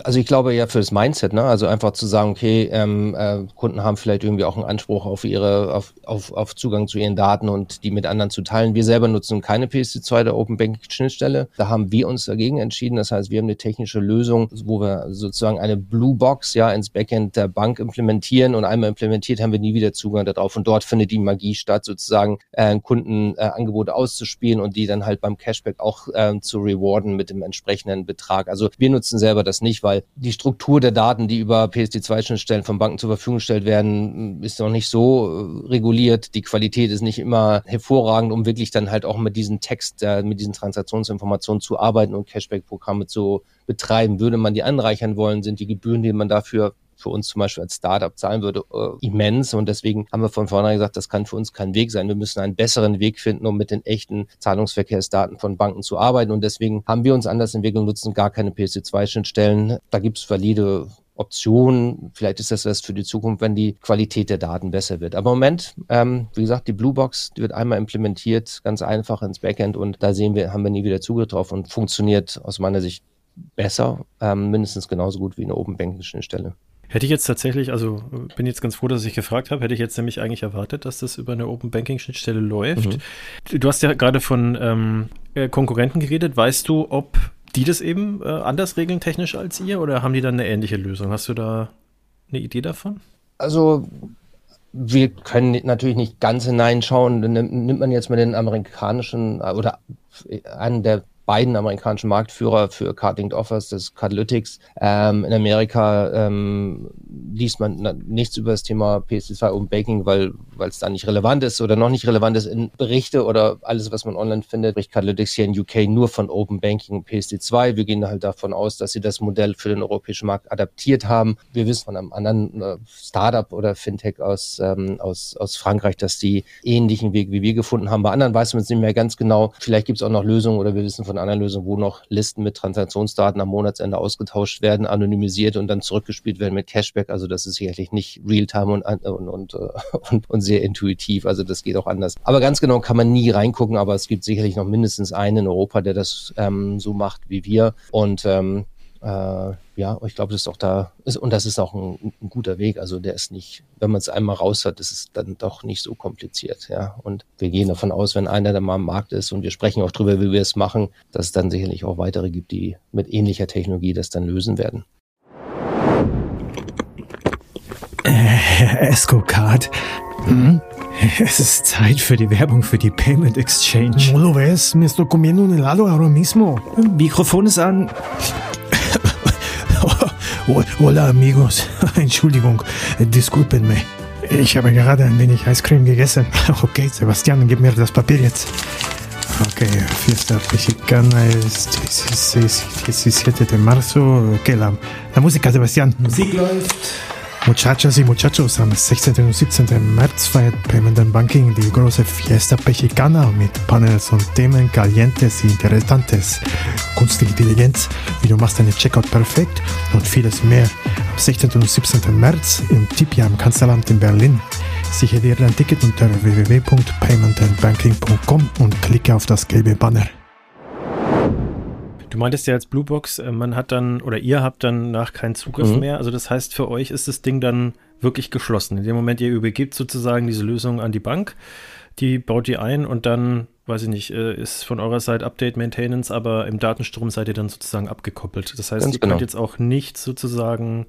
[SPEAKER 3] Also ich glaube ja für das Mindset, ne? Also einfach zu sagen, okay, ähm, äh, Kunden haben vielleicht irgendwie auch einen Anspruch auf ihre, auf, auf, auf Zugang zu ihren Daten und die mit anderen zu teilen. Wir selber nutzen keine PSD2 der Open Banking Schnittstelle. Da haben wir uns dagegen entschieden. Das heißt, wir haben eine technische Lösung, wo wir sozusagen eine Blue Box ja ins Backend der Bank implementieren und einmal implementiert haben wir nie wieder Zugang darauf. Und dort findet die Magie statt, sozusagen äh, Kundenangebote äh, auszuspielen und die dann halt beim Cashback auch äh, zu rewarden mit dem entsprechenden Betrag. Also wir nutzen selber das nicht nicht, weil die Struktur der Daten, die über PSD2-Schnittstellen von Banken zur Verfügung gestellt werden, ist noch nicht so äh, reguliert. Die Qualität ist nicht immer hervorragend, um wirklich dann halt auch mit diesem Text, äh, mit diesen Transaktionsinformationen zu arbeiten und Cashback-Programme zu betreiben. Würde man die anreichern wollen, sind die Gebühren, die man dafür für uns zum Beispiel als Startup zahlen würde, äh, immens. Und deswegen haben wir von vornherein gesagt, das kann für uns kein Weg sein. Wir müssen einen besseren Weg finden, um mit den echten Zahlungsverkehrsdaten von Banken zu arbeiten. Und deswegen haben wir uns anders entwickelt und nutzen gar keine PSD2-Schnittstellen. Da gibt es valide Optionen. Vielleicht ist das das für die Zukunft, wenn die Qualität der Daten besser wird. Aber im Moment, ähm, wie gesagt, die Bluebox die wird einmal implementiert, ganz einfach ins Backend und da sehen wir, haben wir nie wieder Zugriff drauf und funktioniert aus meiner Sicht besser, ähm, mindestens genauso gut wie eine Open Banking Schnittstelle.
[SPEAKER 1] Hätte ich jetzt tatsächlich, also bin jetzt ganz froh, dass ich gefragt habe, hätte ich jetzt nämlich eigentlich erwartet, dass das über eine Open Banking Schnittstelle läuft. Mhm. Du hast ja gerade von ähm, äh, Konkurrenten geredet. Weißt du, ob die das eben äh, anders regeln technisch als ihr oder haben die dann eine ähnliche Lösung? Hast du da eine Idee davon?
[SPEAKER 3] Also wir können natürlich nicht ganz hineinschauen. Nimmt man jetzt mal den amerikanischen äh, oder einen der beiden amerikanischen Marktführer für Card-Linked Offers, das Cardlytics. Ähm, in Amerika ähm, liest man nichts über das Thema PSD2 und Baking, weil es da nicht relevant ist oder noch nicht relevant ist in Berichte oder alles, was man online findet, spricht Cardlytics hier in UK nur von Open Banking und PSD2. Wir gehen halt davon aus, dass sie das Modell für den europäischen Markt adaptiert haben. Wir wissen von einem anderen äh, Startup oder Fintech aus, ähm, aus, aus Frankreich, dass die ähnlichen Weg wie wir gefunden haben. Bei anderen weiß man es nicht mehr ganz genau. Vielleicht gibt es auch noch Lösungen oder wir wissen von einer Lösung, wo noch Listen mit Transaktionsdaten am Monatsende ausgetauscht werden, anonymisiert und dann zurückgespielt werden mit Cashback. Also das ist sicherlich nicht Realtime und, und, und, äh, und, und sehr intuitiv. Also das geht auch anders. Aber ganz genau kann man nie reingucken, aber es gibt sicherlich noch mindestens einen in Europa, der das ähm, so macht wie wir. Und ähm, äh, ja, ich glaube, das ist auch da, ist, und das ist auch ein, ein, guter Weg. Also der ist nicht, wenn man es einmal raus hat, ist es dann doch nicht so kompliziert, ja. Und wir gehen davon aus, wenn einer da mal am Markt ist und wir sprechen auch drüber, wie wir es machen, dass es dann sicherlich auch weitere gibt, die mit ähnlicher Technologie das dann lösen werden.
[SPEAKER 4] Herr äh, Escocard, hm? Es ist Zeit für die Werbung für die Payment Exchange.
[SPEAKER 5] No lo ves, me estoy comiendo un helado ahora mismo.
[SPEAKER 4] Mikrofon ist an.
[SPEAKER 5] Hola amigos, Entschuldigung, disculpenme. Ich habe gerade ein wenig Eiscreme gegessen. Okay, Sebastian, gib mir das Papier jetzt. Okay, fiesta mexicana es 16, 17 de marzo. Okay, la, la música, Sebastian.
[SPEAKER 4] Musik läuft.
[SPEAKER 5] Muchachas y muchachos, am 16. und 17. März feiert Payment Banking die große Fiesta Mexicana mit Panels und Themen calientes y interesantes. Künstliche Intelligenz, wie du machst deine Checkout perfekt und vieles mehr. Am 16. und 17. März im Tipia am Kanzleramt in Berlin. Sichere dir dein Ticket unter www.paymentandbanking.com und klicke auf das gelbe Banner.
[SPEAKER 1] Du meintest ja als Bluebox, äh, man hat dann oder ihr habt dann nach keinen Zugriff mhm. mehr. Also das heißt, für euch ist das Ding dann wirklich geschlossen. In dem Moment, ihr übergebt sozusagen diese Lösung an die Bank, die baut die ein und dann, weiß ich nicht, äh, ist von eurer Seite Update Maintenance, aber im Datenstrom seid ihr dann sozusagen abgekoppelt. Das heißt, Ganz ihr genau. könnt jetzt auch nicht sozusagen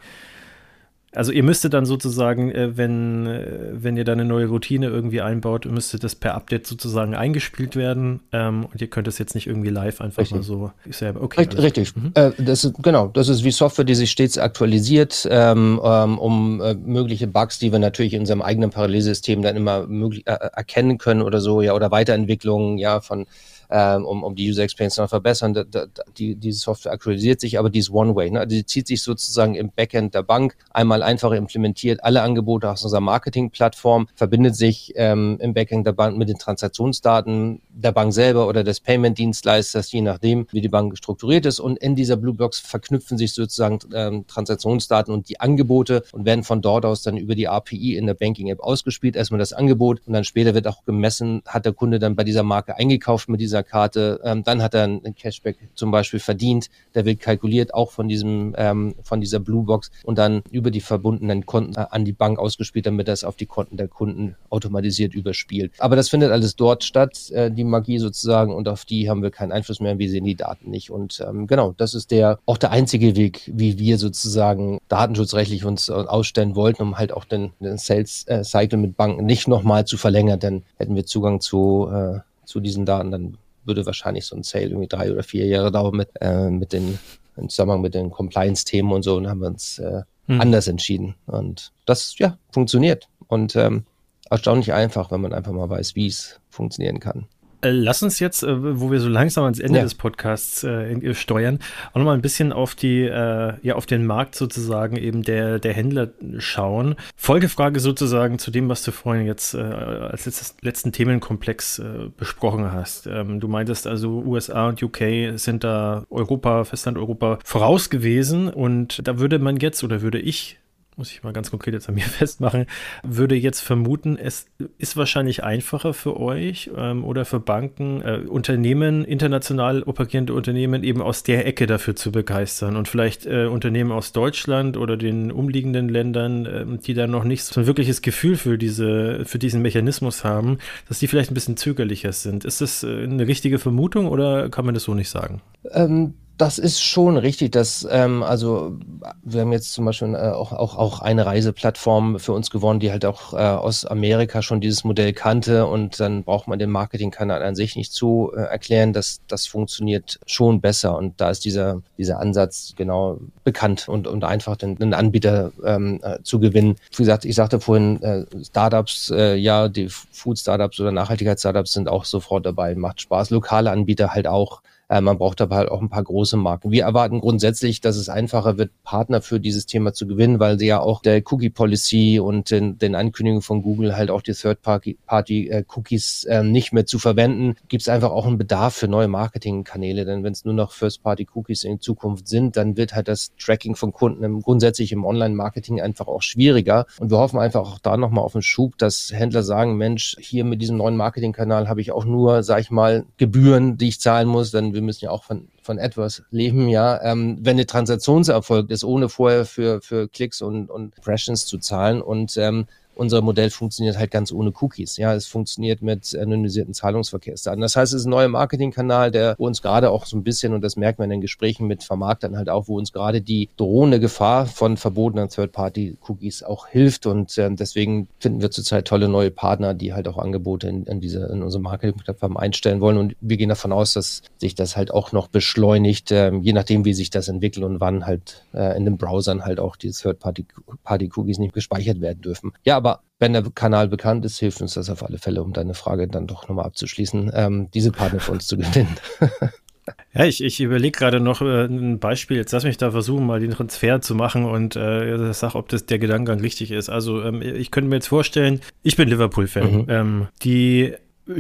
[SPEAKER 1] also ihr müsstet dann sozusagen, äh, wenn, äh, wenn ihr da eine neue Routine irgendwie einbaut, müsste das per Update sozusagen eingespielt werden ähm, und ihr könnt das jetzt nicht irgendwie live einfach richtig. mal so
[SPEAKER 3] selber. Okay, richtig, richtig. Mhm. Äh, das ist, genau, das ist wie Software, die sich stets aktualisiert, ähm, ähm, um äh, mögliche Bugs, die wir natürlich in unserem eigenen Parallelsystem dann immer möglich, äh, erkennen können oder so, ja, oder Weiterentwicklungen, ja, von ähm, um, um die User Experience noch verbessern. Da, da, die, diese Software aktualisiert sich, aber die ist One-Way. Ne? Die zieht sich sozusagen im Backend der Bank einmal einfach implementiert alle Angebote aus unserer Marketing-Plattform, verbindet sich ähm, im Backend der Bank mit den Transaktionsdaten der Bank selber oder des Payment-Dienstleisters, je nachdem, wie die Bank strukturiert ist. Und in dieser Bluebox verknüpfen sich sozusagen ähm, Transaktionsdaten und die Angebote und werden von dort aus dann über die API in der Banking-App ausgespielt. Erstmal das Angebot und dann später wird auch gemessen, hat der Kunde dann bei dieser Marke eingekauft mit dieser Karte, ähm, dann hat er einen Cashback zum Beispiel verdient, der wird kalkuliert auch von diesem ähm, von dieser Bluebox und dann über die verbundenen Konten äh, an die Bank ausgespielt, damit das auf die Konten der Kunden automatisiert überspielt. Aber das findet alles dort statt, äh, die Magie sozusagen, und auf die haben wir keinen Einfluss mehr. Wir sehen die Daten nicht. Und ähm, genau, das ist der auch der einzige Weg, wie wir sozusagen datenschutzrechtlich uns äh, ausstellen wollten, um halt auch den, den Sales äh, Cycle mit Banken nicht nochmal zu verlängern, denn hätten wir Zugang zu, äh, zu diesen Daten, dann würde wahrscheinlich so ein Sale irgendwie drei oder vier Jahre dauern mit, äh, mit den im Zusammenhang mit den Compliance-Themen und so und haben wir uns äh, hm. anders entschieden. Und das, ja, funktioniert. Und ähm, erstaunlich einfach, wenn man einfach mal weiß, wie es funktionieren kann.
[SPEAKER 1] Äh, lass uns jetzt, äh, wo wir so langsam ans Ende ja. des Podcasts äh, steuern, auch nochmal ein bisschen auf die, äh, ja, auf den Markt sozusagen eben der, der Händler schauen. Folgefrage sozusagen zu dem, was du vorhin jetzt äh, als letztes, letzten Themenkomplex äh, besprochen hast. Ähm, du meintest also, USA und UK sind da Europa, Festland Europa voraus gewesen und da würde man jetzt oder würde ich muss ich mal ganz konkret jetzt an mir festmachen, würde jetzt vermuten, es ist wahrscheinlich einfacher für euch ähm, oder für Banken, äh, Unternehmen, international operierende Unternehmen eben aus der Ecke dafür zu begeistern und vielleicht äh, Unternehmen aus Deutschland oder den umliegenden Ländern, äh, die da noch nicht so ein wirkliches Gefühl für diese, für diesen Mechanismus haben, dass die vielleicht ein bisschen zögerlicher sind. Ist das äh, eine richtige Vermutung oder kann man das so nicht sagen?
[SPEAKER 3] Ähm das ist schon richtig, dass ähm, also wir haben jetzt zum Beispiel äh, auch, auch, auch eine Reiseplattform für uns gewonnen, die halt auch äh, aus Amerika schon dieses Modell kannte. Und dann braucht man den Marketingkanal an sich nicht zu äh, erklären, dass das funktioniert schon besser. Und da ist dieser dieser Ansatz genau bekannt und und einfach den, den Anbieter ähm, äh, zu gewinnen. Wie gesagt, ich sagte vorhin äh, Startups, äh, ja die Food Startups oder Nachhaltigkeits-Startups sind auch sofort dabei, macht Spaß. Lokale Anbieter halt auch äh, man braucht aber halt auch ein paar große Marken. Wir erwarten grundsätzlich, dass es einfacher wird, Partner für dieses Thema zu gewinnen, weil sie ja auch der Cookie Policy und den, den Ankündigungen von Google halt auch die Third-Party-Cookies äh, nicht mehr zu verwenden, gibt es einfach auch einen Bedarf für neue Marketingkanäle. Denn wenn es nur noch First-Party-Cookies in Zukunft sind, dann wird halt das Tracking von Kunden im, grundsätzlich im Online-Marketing einfach auch schwieriger. Und wir hoffen einfach auch da nochmal auf einen Schub, dass Händler sagen, Mensch, hier mit diesem neuen Marketingkanal habe ich auch nur, sag ich mal, Gebühren, die ich zahlen muss, dann wir müssen ja auch von, von etwas leben, ja. Ähm, wenn eine Transaktion erfolgt ist, ohne vorher für, für Klicks und, und Impressions zu zahlen und ähm, unser Modell funktioniert halt ganz ohne Cookies. Ja, es funktioniert mit anonymisierten Zahlungsverkehrsdaten. Das heißt, es ist ein neuer Marketingkanal, der uns gerade auch so ein bisschen, und das merkt man in den Gesprächen mit Vermarktern halt auch, wo uns gerade die drohende Gefahr von verbotenen Third-Party-Cookies auch hilft. Und äh, deswegen finden wir zurzeit tolle neue Partner, die halt auch Angebote in, in diese, in unsere Marketing-Plattform einstellen wollen. Und wir gehen davon aus, dass sich das halt auch noch beschleunigt, äh, je nachdem, wie sich das entwickelt und wann halt äh, in den Browsern halt auch die Third-Party-Cookies nicht gespeichert werden dürfen. Ja, aber wenn der Kanal bekannt ist, hilft uns das auf alle Fälle, um deine Frage dann doch nochmal abzuschließen, ähm, diese Partner für uns zu gewinnen.
[SPEAKER 1] Ja, ich, ich überlege gerade noch äh, ein Beispiel. Jetzt lass mich da versuchen, mal den Transfer zu machen und äh, sag, ob das der Gedankengang richtig ist. Also ähm, ich könnte mir jetzt vorstellen, ich bin Liverpool-Fan. Mhm. Ähm, die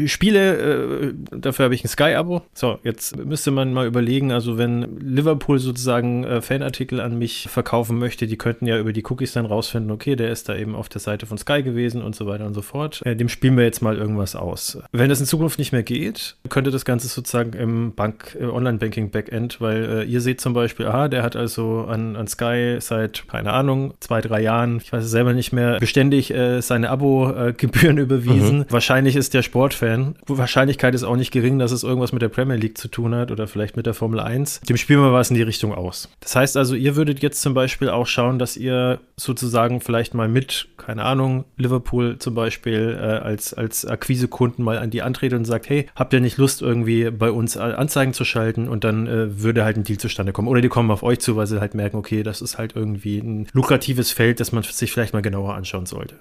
[SPEAKER 1] Spiele, äh, dafür habe ich ein Sky-Abo. So, jetzt müsste man mal überlegen, also wenn Liverpool sozusagen äh, Fanartikel an mich verkaufen möchte, die könnten ja über die Cookies dann rausfinden, okay, der ist da eben auf der Seite von Sky gewesen und so weiter und so fort. Äh, dem spielen wir jetzt mal irgendwas aus. Wenn das in Zukunft nicht mehr geht, könnte das Ganze sozusagen im Bank, Online-Banking-Backend, weil äh, ihr seht zum Beispiel, aha, der hat also an, an Sky seit, keine Ahnung, zwei, drei Jahren, ich weiß es selber nicht mehr, beständig äh, seine Abo-Gebühren überwiesen. Mhm. Wahrscheinlich ist der Sport Fan. Wahrscheinlichkeit ist auch nicht gering, dass es irgendwas mit der Premier League zu tun hat oder vielleicht mit der Formel 1. Dem spielen wir was in die Richtung aus. Das heißt also, ihr würdet jetzt zum Beispiel auch schauen, dass ihr sozusagen vielleicht mal mit, keine Ahnung, Liverpool zum Beispiel äh, als, als Akquisekunden mal an die antretet und sagt, hey, habt ihr nicht Lust, irgendwie bei uns Anzeigen zu schalten? Und dann äh, würde halt ein Deal zustande kommen. Oder die kommen auf euch zu, weil sie halt merken, okay, das ist halt irgendwie ein lukratives Feld, das man sich vielleicht mal genauer anschauen sollte.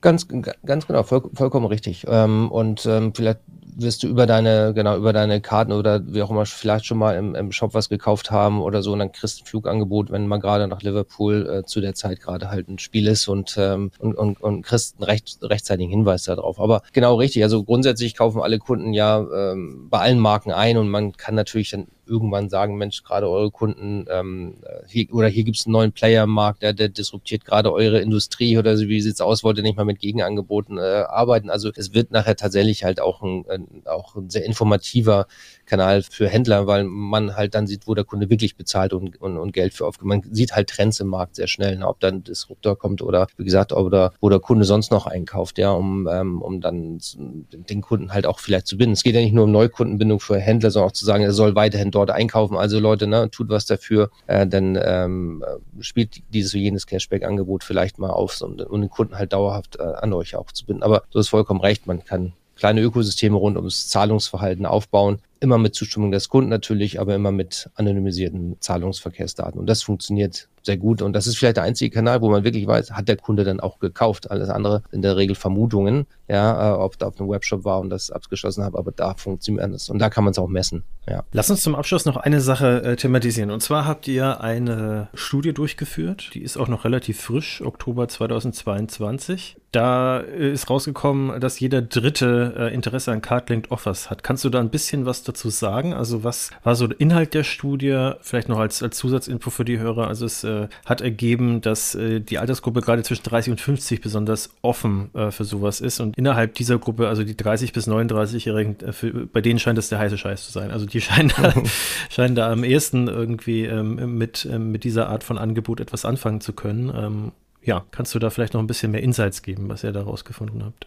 [SPEAKER 3] Ganz, ganz genau, voll, vollkommen richtig. Ähm, und ähm, vielleicht wirst du über deine, genau, über deine Karten oder wie auch immer vielleicht schon mal im, im Shop was gekauft haben oder so und dann kriegst du ein Flugangebot, wenn man gerade nach Liverpool äh, zu der Zeit gerade halt ein Spiel ist und, ähm, und, und, und kriegst einen recht, rechtzeitigen Hinweis darauf. Aber genau richtig, also grundsätzlich kaufen alle Kunden ja ähm, bei allen Marken ein und man kann natürlich dann irgendwann sagen, Mensch, gerade eure Kunden, ähm, hier, oder hier gibt es einen neuen Player im Markt, der, der disruptiert gerade eure Industrie oder so, wie sieht's aus, wollt ihr nicht mal mit Gegenangeboten äh, arbeiten. Also es wird nachher tatsächlich halt auch ein, ein, auch ein sehr informativer Kanal für Händler, weil man halt dann sieht, wo der Kunde wirklich bezahlt und, und, und Geld für aufgibt. Man sieht halt Trends im Markt sehr schnell, ne, ob dann ein Disruptor kommt oder wie gesagt, ob der, wo der Kunde sonst noch einkauft, ja, um, ähm, um dann den Kunden halt auch vielleicht zu binden. Es geht ja nicht nur um Neukundenbindung für Händler, sondern auch zu sagen, er soll weiterhin dort einkaufen. Also Leute, ne, tut was dafür, äh, denn ähm, spielt dieses oder jenes Cashback-Angebot vielleicht mal auf, um, um den Kunden halt dauerhaft äh, an euch auch zu binden. Aber du hast vollkommen recht, man kann kleine Ökosysteme rund ums Zahlungsverhalten aufbauen. Immer mit Zustimmung des Kunden natürlich, aber immer mit anonymisierten Zahlungsverkehrsdaten. Und das funktioniert sehr gut. Und das ist vielleicht der einzige Kanal, wo man wirklich weiß, hat der Kunde dann auch gekauft. Alles andere in der Regel Vermutungen, ja, äh, ob da auf einem Webshop war und das abgeschlossen habe, aber da funktioniert es. Und da kann man es auch messen. Ja.
[SPEAKER 1] Lass uns zum Abschluss noch eine Sache äh, thematisieren. Und zwar habt ihr eine Studie durchgeführt, die ist auch noch relativ frisch, Oktober 2022. Da ist rausgekommen, dass jeder Dritte äh, Interesse an Card-Linked Offers hat. Kannst du da ein bisschen was dazu sagen? Also was war so der Inhalt der Studie? Vielleicht noch als, als Zusatzinfo für die Hörer. Also es äh, hat ergeben, dass äh, die Altersgruppe gerade zwischen 30 und 50 besonders offen äh, für sowas ist. Und innerhalb dieser Gruppe, also die 30 bis 39-Jährigen, äh, bei denen scheint das der heiße Scheiß zu sein. Also die scheinen da, scheinen da am ehesten irgendwie ähm, mit, ähm, mit dieser Art von Angebot etwas anfangen zu können. Ähm, ja, kannst du da vielleicht noch ein bisschen mehr Insights geben, was ihr da rausgefunden habt?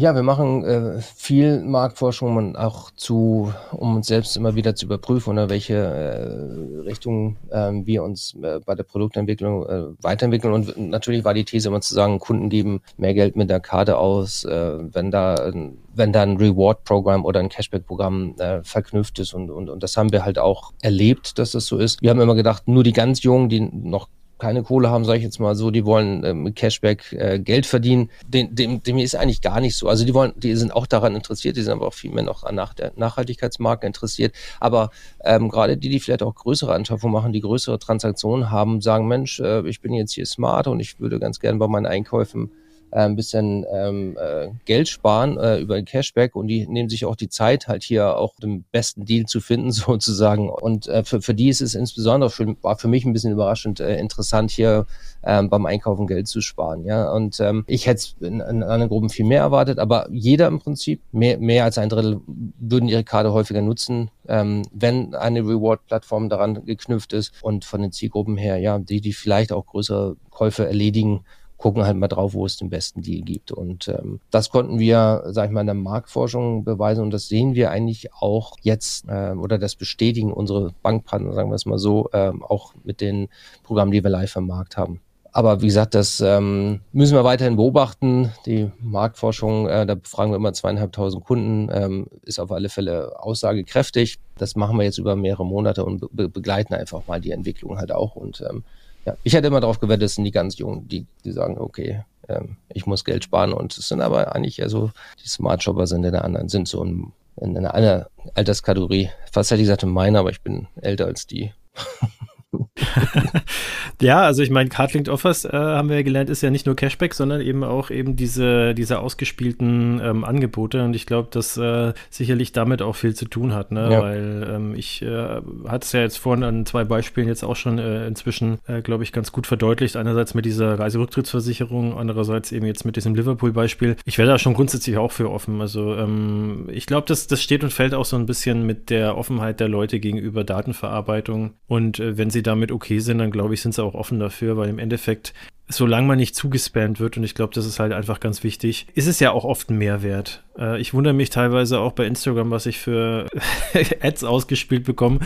[SPEAKER 3] Ja, wir machen äh, viel Marktforschung und auch zu, um uns selbst immer wieder zu überprüfen, oder welche äh, Richtung äh, wir uns äh, bei der Produktentwicklung äh, weiterentwickeln. Und natürlich war die These immer zu sagen, Kunden geben mehr Geld mit der Karte aus, äh, wenn da wenn da ein Reward-Programm oder ein Cashback-Programm verknüpft ist. Und, und, und das haben wir halt auch erlebt, dass das so ist. Wir haben immer gedacht, nur die ganz Jungen, die noch keine Kohle haben, sage ich jetzt mal so, die wollen äh, mit Cashback äh, Geld verdienen. Dem, dem, dem ist eigentlich gar nicht so. Also die wollen, die sind auch daran interessiert, die sind aber auch viel mehr noch an nach der Nachhaltigkeitsmarke interessiert. Aber ähm, gerade die, die vielleicht auch größere Anschaffungen machen, die größere Transaktionen haben, sagen, Mensch, äh, ich bin jetzt hier smart und ich würde ganz gerne bei meinen Einkäufen ein bisschen ähm, äh, Geld sparen äh, über Cashback und die nehmen sich auch die Zeit, halt hier auch den besten Deal zu finden sozusagen. Und äh, für, für die ist es insbesondere, für, war für mich ein bisschen überraschend äh, interessant, hier ähm, beim Einkaufen Geld zu sparen. Ja, und ähm, ich hätte in, in anderen Gruppen viel mehr erwartet, aber jeder im Prinzip, mehr, mehr als ein Drittel, würden ihre Karte häufiger nutzen, ähm, wenn eine Reward-Plattform daran geknüpft ist. Und von den Zielgruppen her, ja, die, die vielleicht auch größere Käufe erledigen, gucken halt mal drauf, wo es den besten Deal gibt. Und ähm, das konnten wir, sag ich mal, in der Marktforschung beweisen und das sehen wir eigentlich auch jetzt äh, oder das bestätigen unsere Bankpartner, sagen wir es mal so, äh, auch mit den Programmen, die wir live am Markt haben. Aber wie gesagt, das ähm, müssen wir weiterhin beobachten. Die Marktforschung, äh, da befragen wir immer zweieinhalbtausend Kunden, ähm, ist auf alle Fälle aussagekräftig. Das machen wir jetzt über mehrere Monate und be begleiten einfach mal die Entwicklung halt auch. Und ähm, ja, ich hätte immer darauf gewettet, es sind die ganz Jungen, die, die sagen, okay, ähm, ich muss Geld sparen. Und es sind aber eigentlich eher so, die Smart Shopper sind in der anderen, sind so in, in einer Alterskategorie. Fast hätte ich gesagt, in meiner, aber ich bin älter als die.
[SPEAKER 1] ja, also ich meine, Cardlinked Offers, äh, haben wir ja gelernt, ist ja nicht nur Cashback, sondern eben auch eben diese, diese ausgespielten ähm, Angebote. Und ich glaube, dass äh, sicherlich damit auch viel zu tun hat, ne? Ja. Weil ähm, ich äh, hatte es ja jetzt vorhin an zwei Beispielen jetzt auch schon äh, inzwischen, äh, glaube ich, ganz gut verdeutlicht. Einerseits mit dieser Reiserücktrittsversicherung, andererseits eben jetzt mit diesem Liverpool-Beispiel. Ich wäre da schon grundsätzlich auch für offen. Also ähm, ich glaube, das, das steht und fällt auch so ein bisschen mit der Offenheit der Leute gegenüber Datenverarbeitung. Und äh, wenn sie damit okay sind, dann glaube ich, sind sie auch offen dafür, weil im Endeffekt solange man nicht zugespammt wird, und ich glaube, das ist halt einfach ganz wichtig, ist es ja auch oft ein Mehrwert. Äh, ich wundere mich teilweise auch bei Instagram, was ich für Ads ausgespielt bekomme,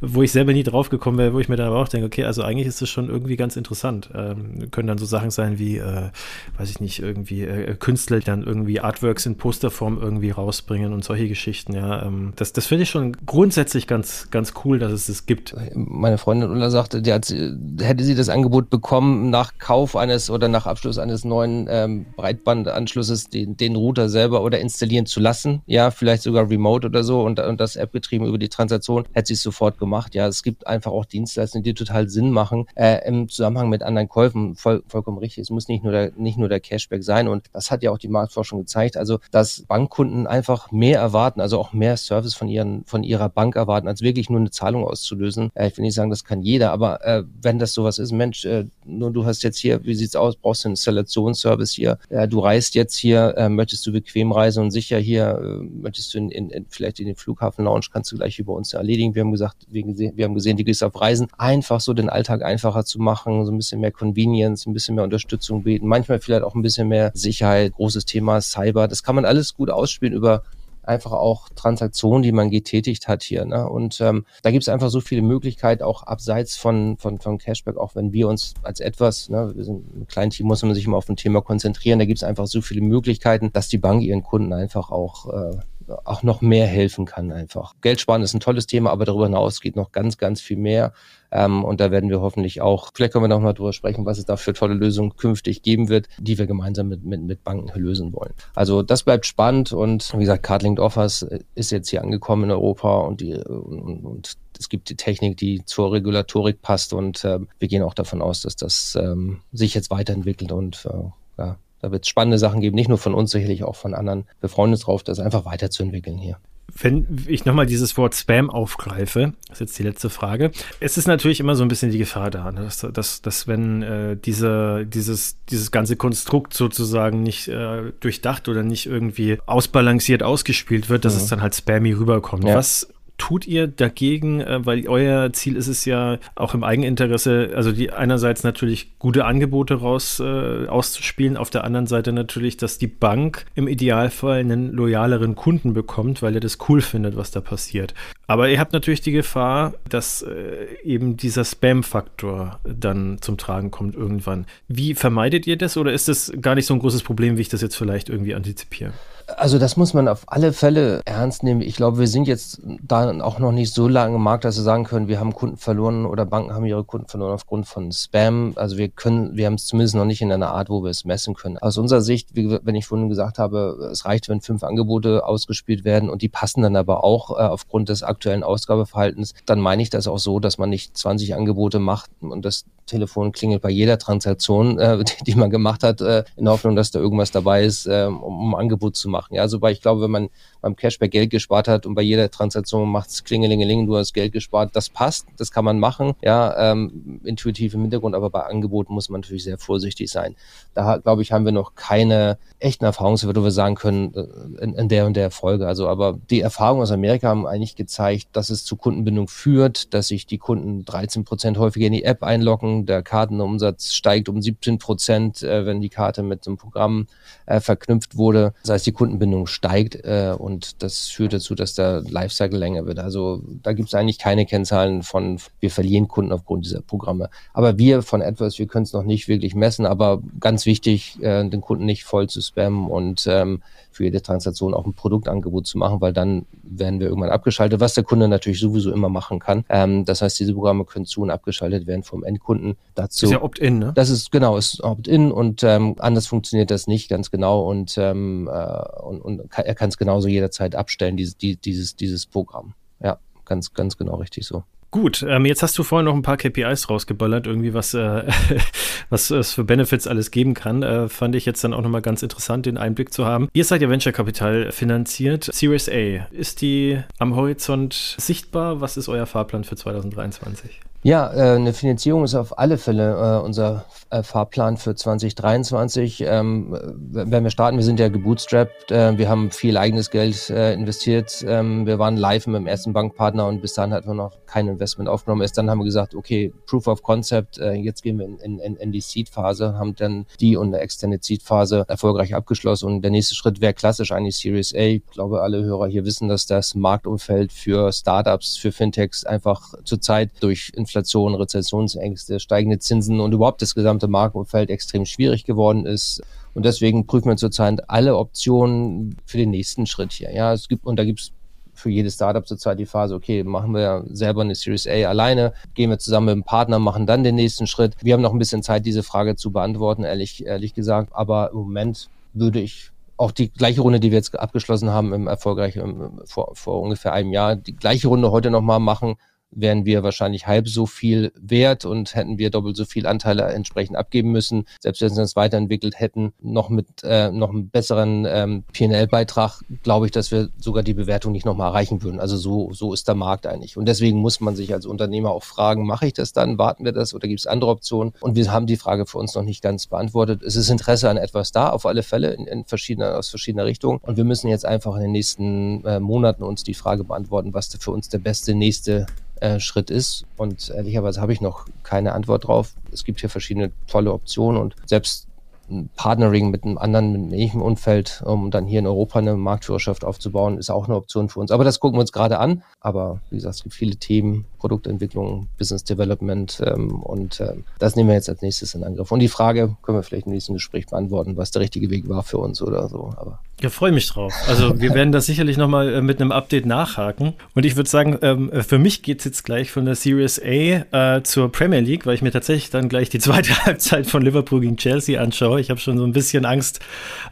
[SPEAKER 1] wo ich selber nie drauf gekommen wäre, wo ich mir dann aber auch denke, okay, also eigentlich ist das schon irgendwie ganz interessant. Ähm, können dann so Sachen sein wie, äh, weiß ich nicht, irgendwie äh, Künstler, die dann irgendwie Artworks in Posterform irgendwie rausbringen und solche Geschichten, ja. Ähm, das das finde ich schon grundsätzlich ganz, ganz cool, dass es das gibt.
[SPEAKER 3] Meine Freundin Ulla sagte, die hat, hätte sie das Angebot bekommen nach Kauf Kauf eines oder nach Abschluss eines neuen ähm, Breitbandanschlusses den, den Router selber oder installieren zu lassen. Ja, vielleicht sogar remote oder so und, und das App getrieben über die Transaktion, hätte sie es sofort gemacht. Ja, es gibt einfach auch Dienstleistungen, die total Sinn machen äh, im Zusammenhang mit anderen Käufen. Voll, vollkommen richtig. Es muss nicht nur der, nicht nur der Cashback sein und das hat ja auch die Marktforschung gezeigt. Also, dass Bankkunden einfach mehr erwarten, also auch mehr Service von ihren, von ihrer Bank erwarten, als wirklich nur eine Zahlung auszulösen. Äh, ich will nicht sagen, das kann jeder, aber äh, wenn das sowas ist, Mensch, äh, nur du hast jetzt hier, wie sieht's aus, brauchst du einen Installationsservice hier, äh, du reist jetzt hier, äh, möchtest du bequem reisen und sicher hier, äh, möchtest du in, in, in, vielleicht in den Flughafen Lounge, kannst du gleich über uns erledigen. Wir haben gesagt, wir, gesehen, wir haben gesehen, die gehst auf Reisen, einfach so den Alltag einfacher zu machen, so ein bisschen mehr Convenience, ein bisschen mehr Unterstützung bieten, manchmal vielleicht auch ein bisschen mehr Sicherheit, großes Thema Cyber, das kann man alles gut ausspielen über einfach auch Transaktionen, die man getätigt hat hier. Ne? Und ähm, da gibt es einfach so viele Möglichkeiten, auch abseits von, von, von Cashback, auch wenn wir uns als etwas, ne, wir sind ein kleines Team, muss man sich immer auf ein Thema konzentrieren, da gibt es einfach so viele Möglichkeiten, dass die Bank ihren Kunden einfach auch äh, auch noch mehr helfen kann einfach. Geld sparen ist ein tolles Thema, aber darüber hinaus geht noch ganz, ganz viel mehr. Ähm, und da werden wir hoffentlich auch, vielleicht können wir noch mal drüber sprechen, was es da für tolle Lösungen künftig geben wird, die wir gemeinsam mit, mit, mit Banken lösen wollen. Also das bleibt spannend und wie gesagt, Cardlinked Offers ist jetzt hier angekommen in Europa und die und, und es gibt die Technik, die zur Regulatorik passt und äh, wir gehen auch davon aus, dass das ähm, sich jetzt weiterentwickelt und äh, ja, da wird es spannende Sachen geben, nicht nur von uns, sicherlich auch von anderen. Wir freuen uns drauf, das einfach weiterzuentwickeln hier.
[SPEAKER 1] Wenn ich nochmal dieses Wort Spam aufgreife, das ist jetzt die letzte Frage. Es ist natürlich immer so ein bisschen die Gefahr da, ne, dass, dass, dass wenn äh, diese, dieses, dieses ganze Konstrukt sozusagen nicht äh, durchdacht oder nicht irgendwie ausbalanciert ausgespielt wird, dass mhm. es dann halt spammy rüberkommt. Ja. Was tut ihr dagegen, äh, weil euer Ziel ist es ja auch im Eigeninteresse, also die einerseits natürlich gute Angebote raus äh, auszuspielen, auf der anderen Seite natürlich, dass die Bank im Idealfall einen loyaleren Kunden bekommt, weil er das cool findet, was da passiert. Aber ihr habt natürlich die Gefahr, dass äh, eben dieser Spam-Faktor dann zum Tragen kommt irgendwann. Wie vermeidet ihr das oder ist das gar nicht so ein großes Problem, wie ich das jetzt vielleicht irgendwie antizipiere?
[SPEAKER 3] Also das muss man auf alle Fälle ernst nehmen. Ich glaube, wir sind jetzt da auch noch nicht so lange im Markt, dass wir sagen können, wir haben Kunden verloren oder Banken haben ihre Kunden verloren aufgrund von Spam. Also wir können, wir haben es zumindest noch nicht in einer Art, wo wir es messen können. Aus unserer Sicht, wie, wenn ich vorhin gesagt habe, es reicht, wenn fünf Angebote ausgespielt werden und die passen dann aber auch äh, aufgrund des aktuellen Ausgabeverhaltens, dann meine ich das auch so, dass man nicht 20 Angebote macht und das Telefon klingelt bei jeder Transaktion, äh, die man gemacht hat, äh, in der Hoffnung, dass da irgendwas dabei ist, äh, um, um ein Angebot zu machen. Ja, also weil ich glaube, wenn man beim Cashback Geld gespart hat und bei jeder Transaktion macht es klingelingeling, du hast Geld gespart, das passt, das kann man machen, ja, ähm, intuitiv im Hintergrund, aber bei Angeboten muss man natürlich sehr vorsichtig sein. Da, glaube ich, haben wir noch keine echten Erfahrungswerte, wo wir sagen können, äh, in, in der und der Folge. Also, aber die Erfahrungen aus Amerika haben eigentlich gezeigt, dass es zu Kundenbindung führt, dass sich die Kunden 13 Prozent häufiger in die App einloggen, der Kartenumsatz steigt um 17 Prozent, äh, wenn die Karte mit einem Programm äh, verknüpft wurde. Das heißt, die Kundenbindung steigt äh, und das führt dazu, dass der Lifecycle länger wird. Also da gibt es eigentlich keine Kennzahlen von, wir verlieren Kunden aufgrund dieser Programme. Aber wir von etwas, wir können es noch nicht wirklich messen, aber ganz wichtig, äh, den Kunden nicht voll zu spammen und ähm, für jede Transaktion auch ein Produktangebot zu machen, weil dann werden wir irgendwann abgeschaltet, was der Kunde natürlich sowieso immer machen kann. Ähm, das heißt, diese Programme können zu und abgeschaltet werden vom Endkunden. Dazu,
[SPEAKER 1] ist ja Opt-in, ne?
[SPEAKER 3] Das ist genau, ist Opt-in und ähm, anders funktioniert das nicht ganz genau und, ähm, äh, und, und er kann es genauso jederzeit abstellen, dieses, dieses, dieses Programm. Ja, ganz, ganz genau richtig so.
[SPEAKER 1] Gut, ähm, jetzt hast du vorhin noch ein paar KPIs rausgeballert, irgendwie was, äh, was es für Benefits alles geben kann. Äh, fand ich jetzt dann auch nochmal ganz interessant, den Einblick zu haben. Ihr seid ja Venture Capital finanziert. Series A, ist die am Horizont sichtbar? Was ist euer Fahrplan für 2023?
[SPEAKER 3] Ja, äh, eine Finanzierung ist auf alle Fälle äh, unser äh, Fahrplan für 2023. Ähm, wenn wir starten, wir sind ja gebootstrapped, äh, wir haben viel eigenes Geld äh, investiert, ähm, wir waren live mit dem ersten Bankpartner und bis dahin hatten wir noch kein Investment aufgenommen. Erst dann haben wir gesagt, okay, Proof of Concept, äh, jetzt gehen wir in, in, in die Seed-Phase, haben dann die und eine externe Seed-Phase erfolgreich abgeschlossen und der nächste Schritt wäre klassisch eigentlich Series A. Ich glaube, alle Hörer hier wissen, dass das Marktumfeld für Startups, für Fintechs einfach zurzeit durch Inflation, Rezessionsängste, steigende Zinsen und überhaupt das gesamte Marktumfeld extrem schwierig geworden ist. Und deswegen prüfen wir zurzeit alle Optionen für den nächsten Schritt hier. Ja, es gibt, und da gibt es für jedes Startup zurzeit die Phase, okay, machen wir selber eine Series A alleine, gehen wir zusammen mit einem Partner, machen dann den nächsten Schritt. Wir haben noch ein bisschen Zeit, diese Frage zu beantworten, ehrlich, ehrlich gesagt. Aber im Moment würde ich auch die gleiche Runde, die wir jetzt abgeschlossen haben, im erfolgreich im, vor, vor ungefähr einem Jahr, die gleiche Runde heute nochmal machen, wären wir wahrscheinlich halb so viel wert und hätten wir doppelt so viel Anteile entsprechend abgeben müssen. Selbst wenn sie das weiterentwickelt hätten, noch mit äh, noch einem besseren ähm, PL-Beitrag, glaube ich, dass wir sogar die Bewertung nicht nochmal erreichen würden. Also so, so ist der Markt eigentlich. Und deswegen muss man sich als Unternehmer auch fragen, mache ich das dann, warten wir das oder gibt es andere Optionen? Und wir haben die Frage für uns noch nicht ganz beantwortet. Es ist Interesse an etwas da, auf alle Fälle, in, in verschiedener, aus verschiedener Richtung. Und wir müssen jetzt einfach in den nächsten äh, Monaten uns die Frage beantworten, was für uns der beste nächste äh, Schritt ist. Und ehrlicherweise habe ich noch keine Antwort drauf. Es gibt hier verschiedene tolle Optionen und selbst ein Partnering mit einem anderen, mit einem ähnlichen Umfeld, um dann hier in Europa eine Marktführerschaft aufzubauen, ist auch eine Option für uns. Aber das gucken wir uns gerade an. Aber wie gesagt, es gibt viele Themen, Produktentwicklung, Business Development ähm, und ähm, das nehmen wir jetzt als nächstes in Angriff. Und die Frage können wir vielleicht im nächsten Gespräch beantworten, was der richtige Weg war für uns oder so. Aber
[SPEAKER 1] ja, freue mich drauf. Also wir werden das sicherlich nochmal äh, mit einem Update nachhaken. Und ich würde sagen, ähm, für mich geht es jetzt gleich von der Series A äh, zur Premier League, weil ich mir tatsächlich dann gleich die zweite Halbzeit von Liverpool gegen Chelsea anschaue. Ich habe schon so ein bisschen Angst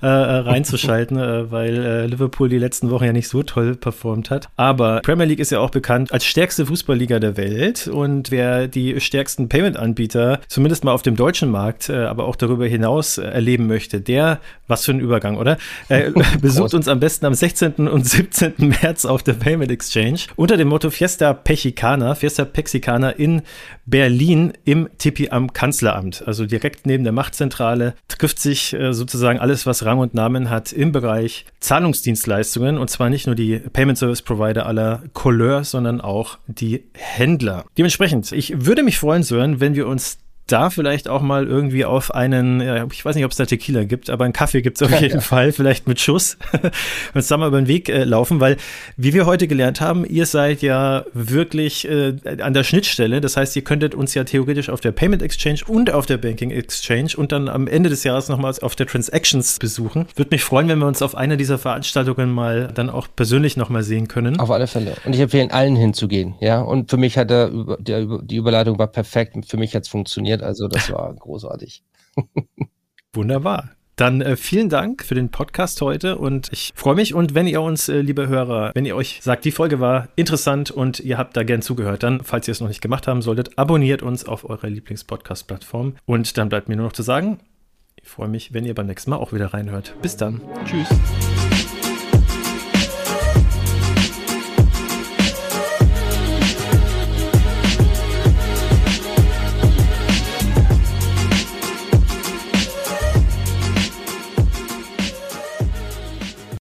[SPEAKER 1] äh, äh reinzuschalten, äh, weil äh, Liverpool die letzten Wochen ja nicht so toll performt hat. Aber Premier League ist ja auch bekannt als stärkste Fußballliga der Welt. Und wer die stärksten Payment-Anbieter, zumindest mal auf dem deutschen Markt, aber auch darüber hinaus erleben möchte, der, was für ein Übergang, oder? besucht uns am besten am 16. und 17. März auf der Payment Exchange unter dem Motto Fiesta Pechicana, Fiesta Pexicana in Berlin im Tipi am Kanzleramt. Also direkt neben der Machtzentrale trifft sich äh, sozusagen alles, was Rang und Namen hat im Bereich Zahlungsdienstleistungen und zwar nicht nur die Payment Service Provider aller Couleur, sondern auch die Händler. Dementsprechend, ich würde mich freuen, Sören, wenn wir uns da vielleicht auch mal irgendwie auf einen, ich weiß nicht, ob es da Tequila gibt, aber einen Kaffee gibt es auf jeden ja. Fall, vielleicht mit Schuss, uns da mal über den Weg äh, laufen, weil, wie wir heute gelernt haben, ihr seid ja wirklich äh, an der Schnittstelle. Das heißt, ihr könntet uns ja theoretisch auf der Payment Exchange und auf der Banking Exchange und dann am Ende des Jahres nochmals auf der Transactions besuchen. Würde mich freuen, wenn wir uns auf einer dieser Veranstaltungen mal dann auch persönlich nochmal sehen können.
[SPEAKER 3] Auf alle Fälle. Und ich empfehle allen hinzugehen, ja. Und für mich hat der, der die Überleitung war perfekt. Für mich hat es funktioniert funktioniert. Also das war großartig.
[SPEAKER 1] Wunderbar. Dann äh, vielen Dank für den Podcast heute und ich freue mich. Und wenn ihr uns, äh, liebe Hörer, wenn ihr euch sagt, die Folge war interessant und ihr habt da gern zugehört, dann, falls ihr es noch nicht gemacht haben solltet, abonniert uns auf eurer Lieblingspodcast-Plattform. Und dann bleibt mir nur noch zu sagen, ich freue mich, wenn ihr beim nächsten Mal auch wieder reinhört. Bis dann. Tschüss.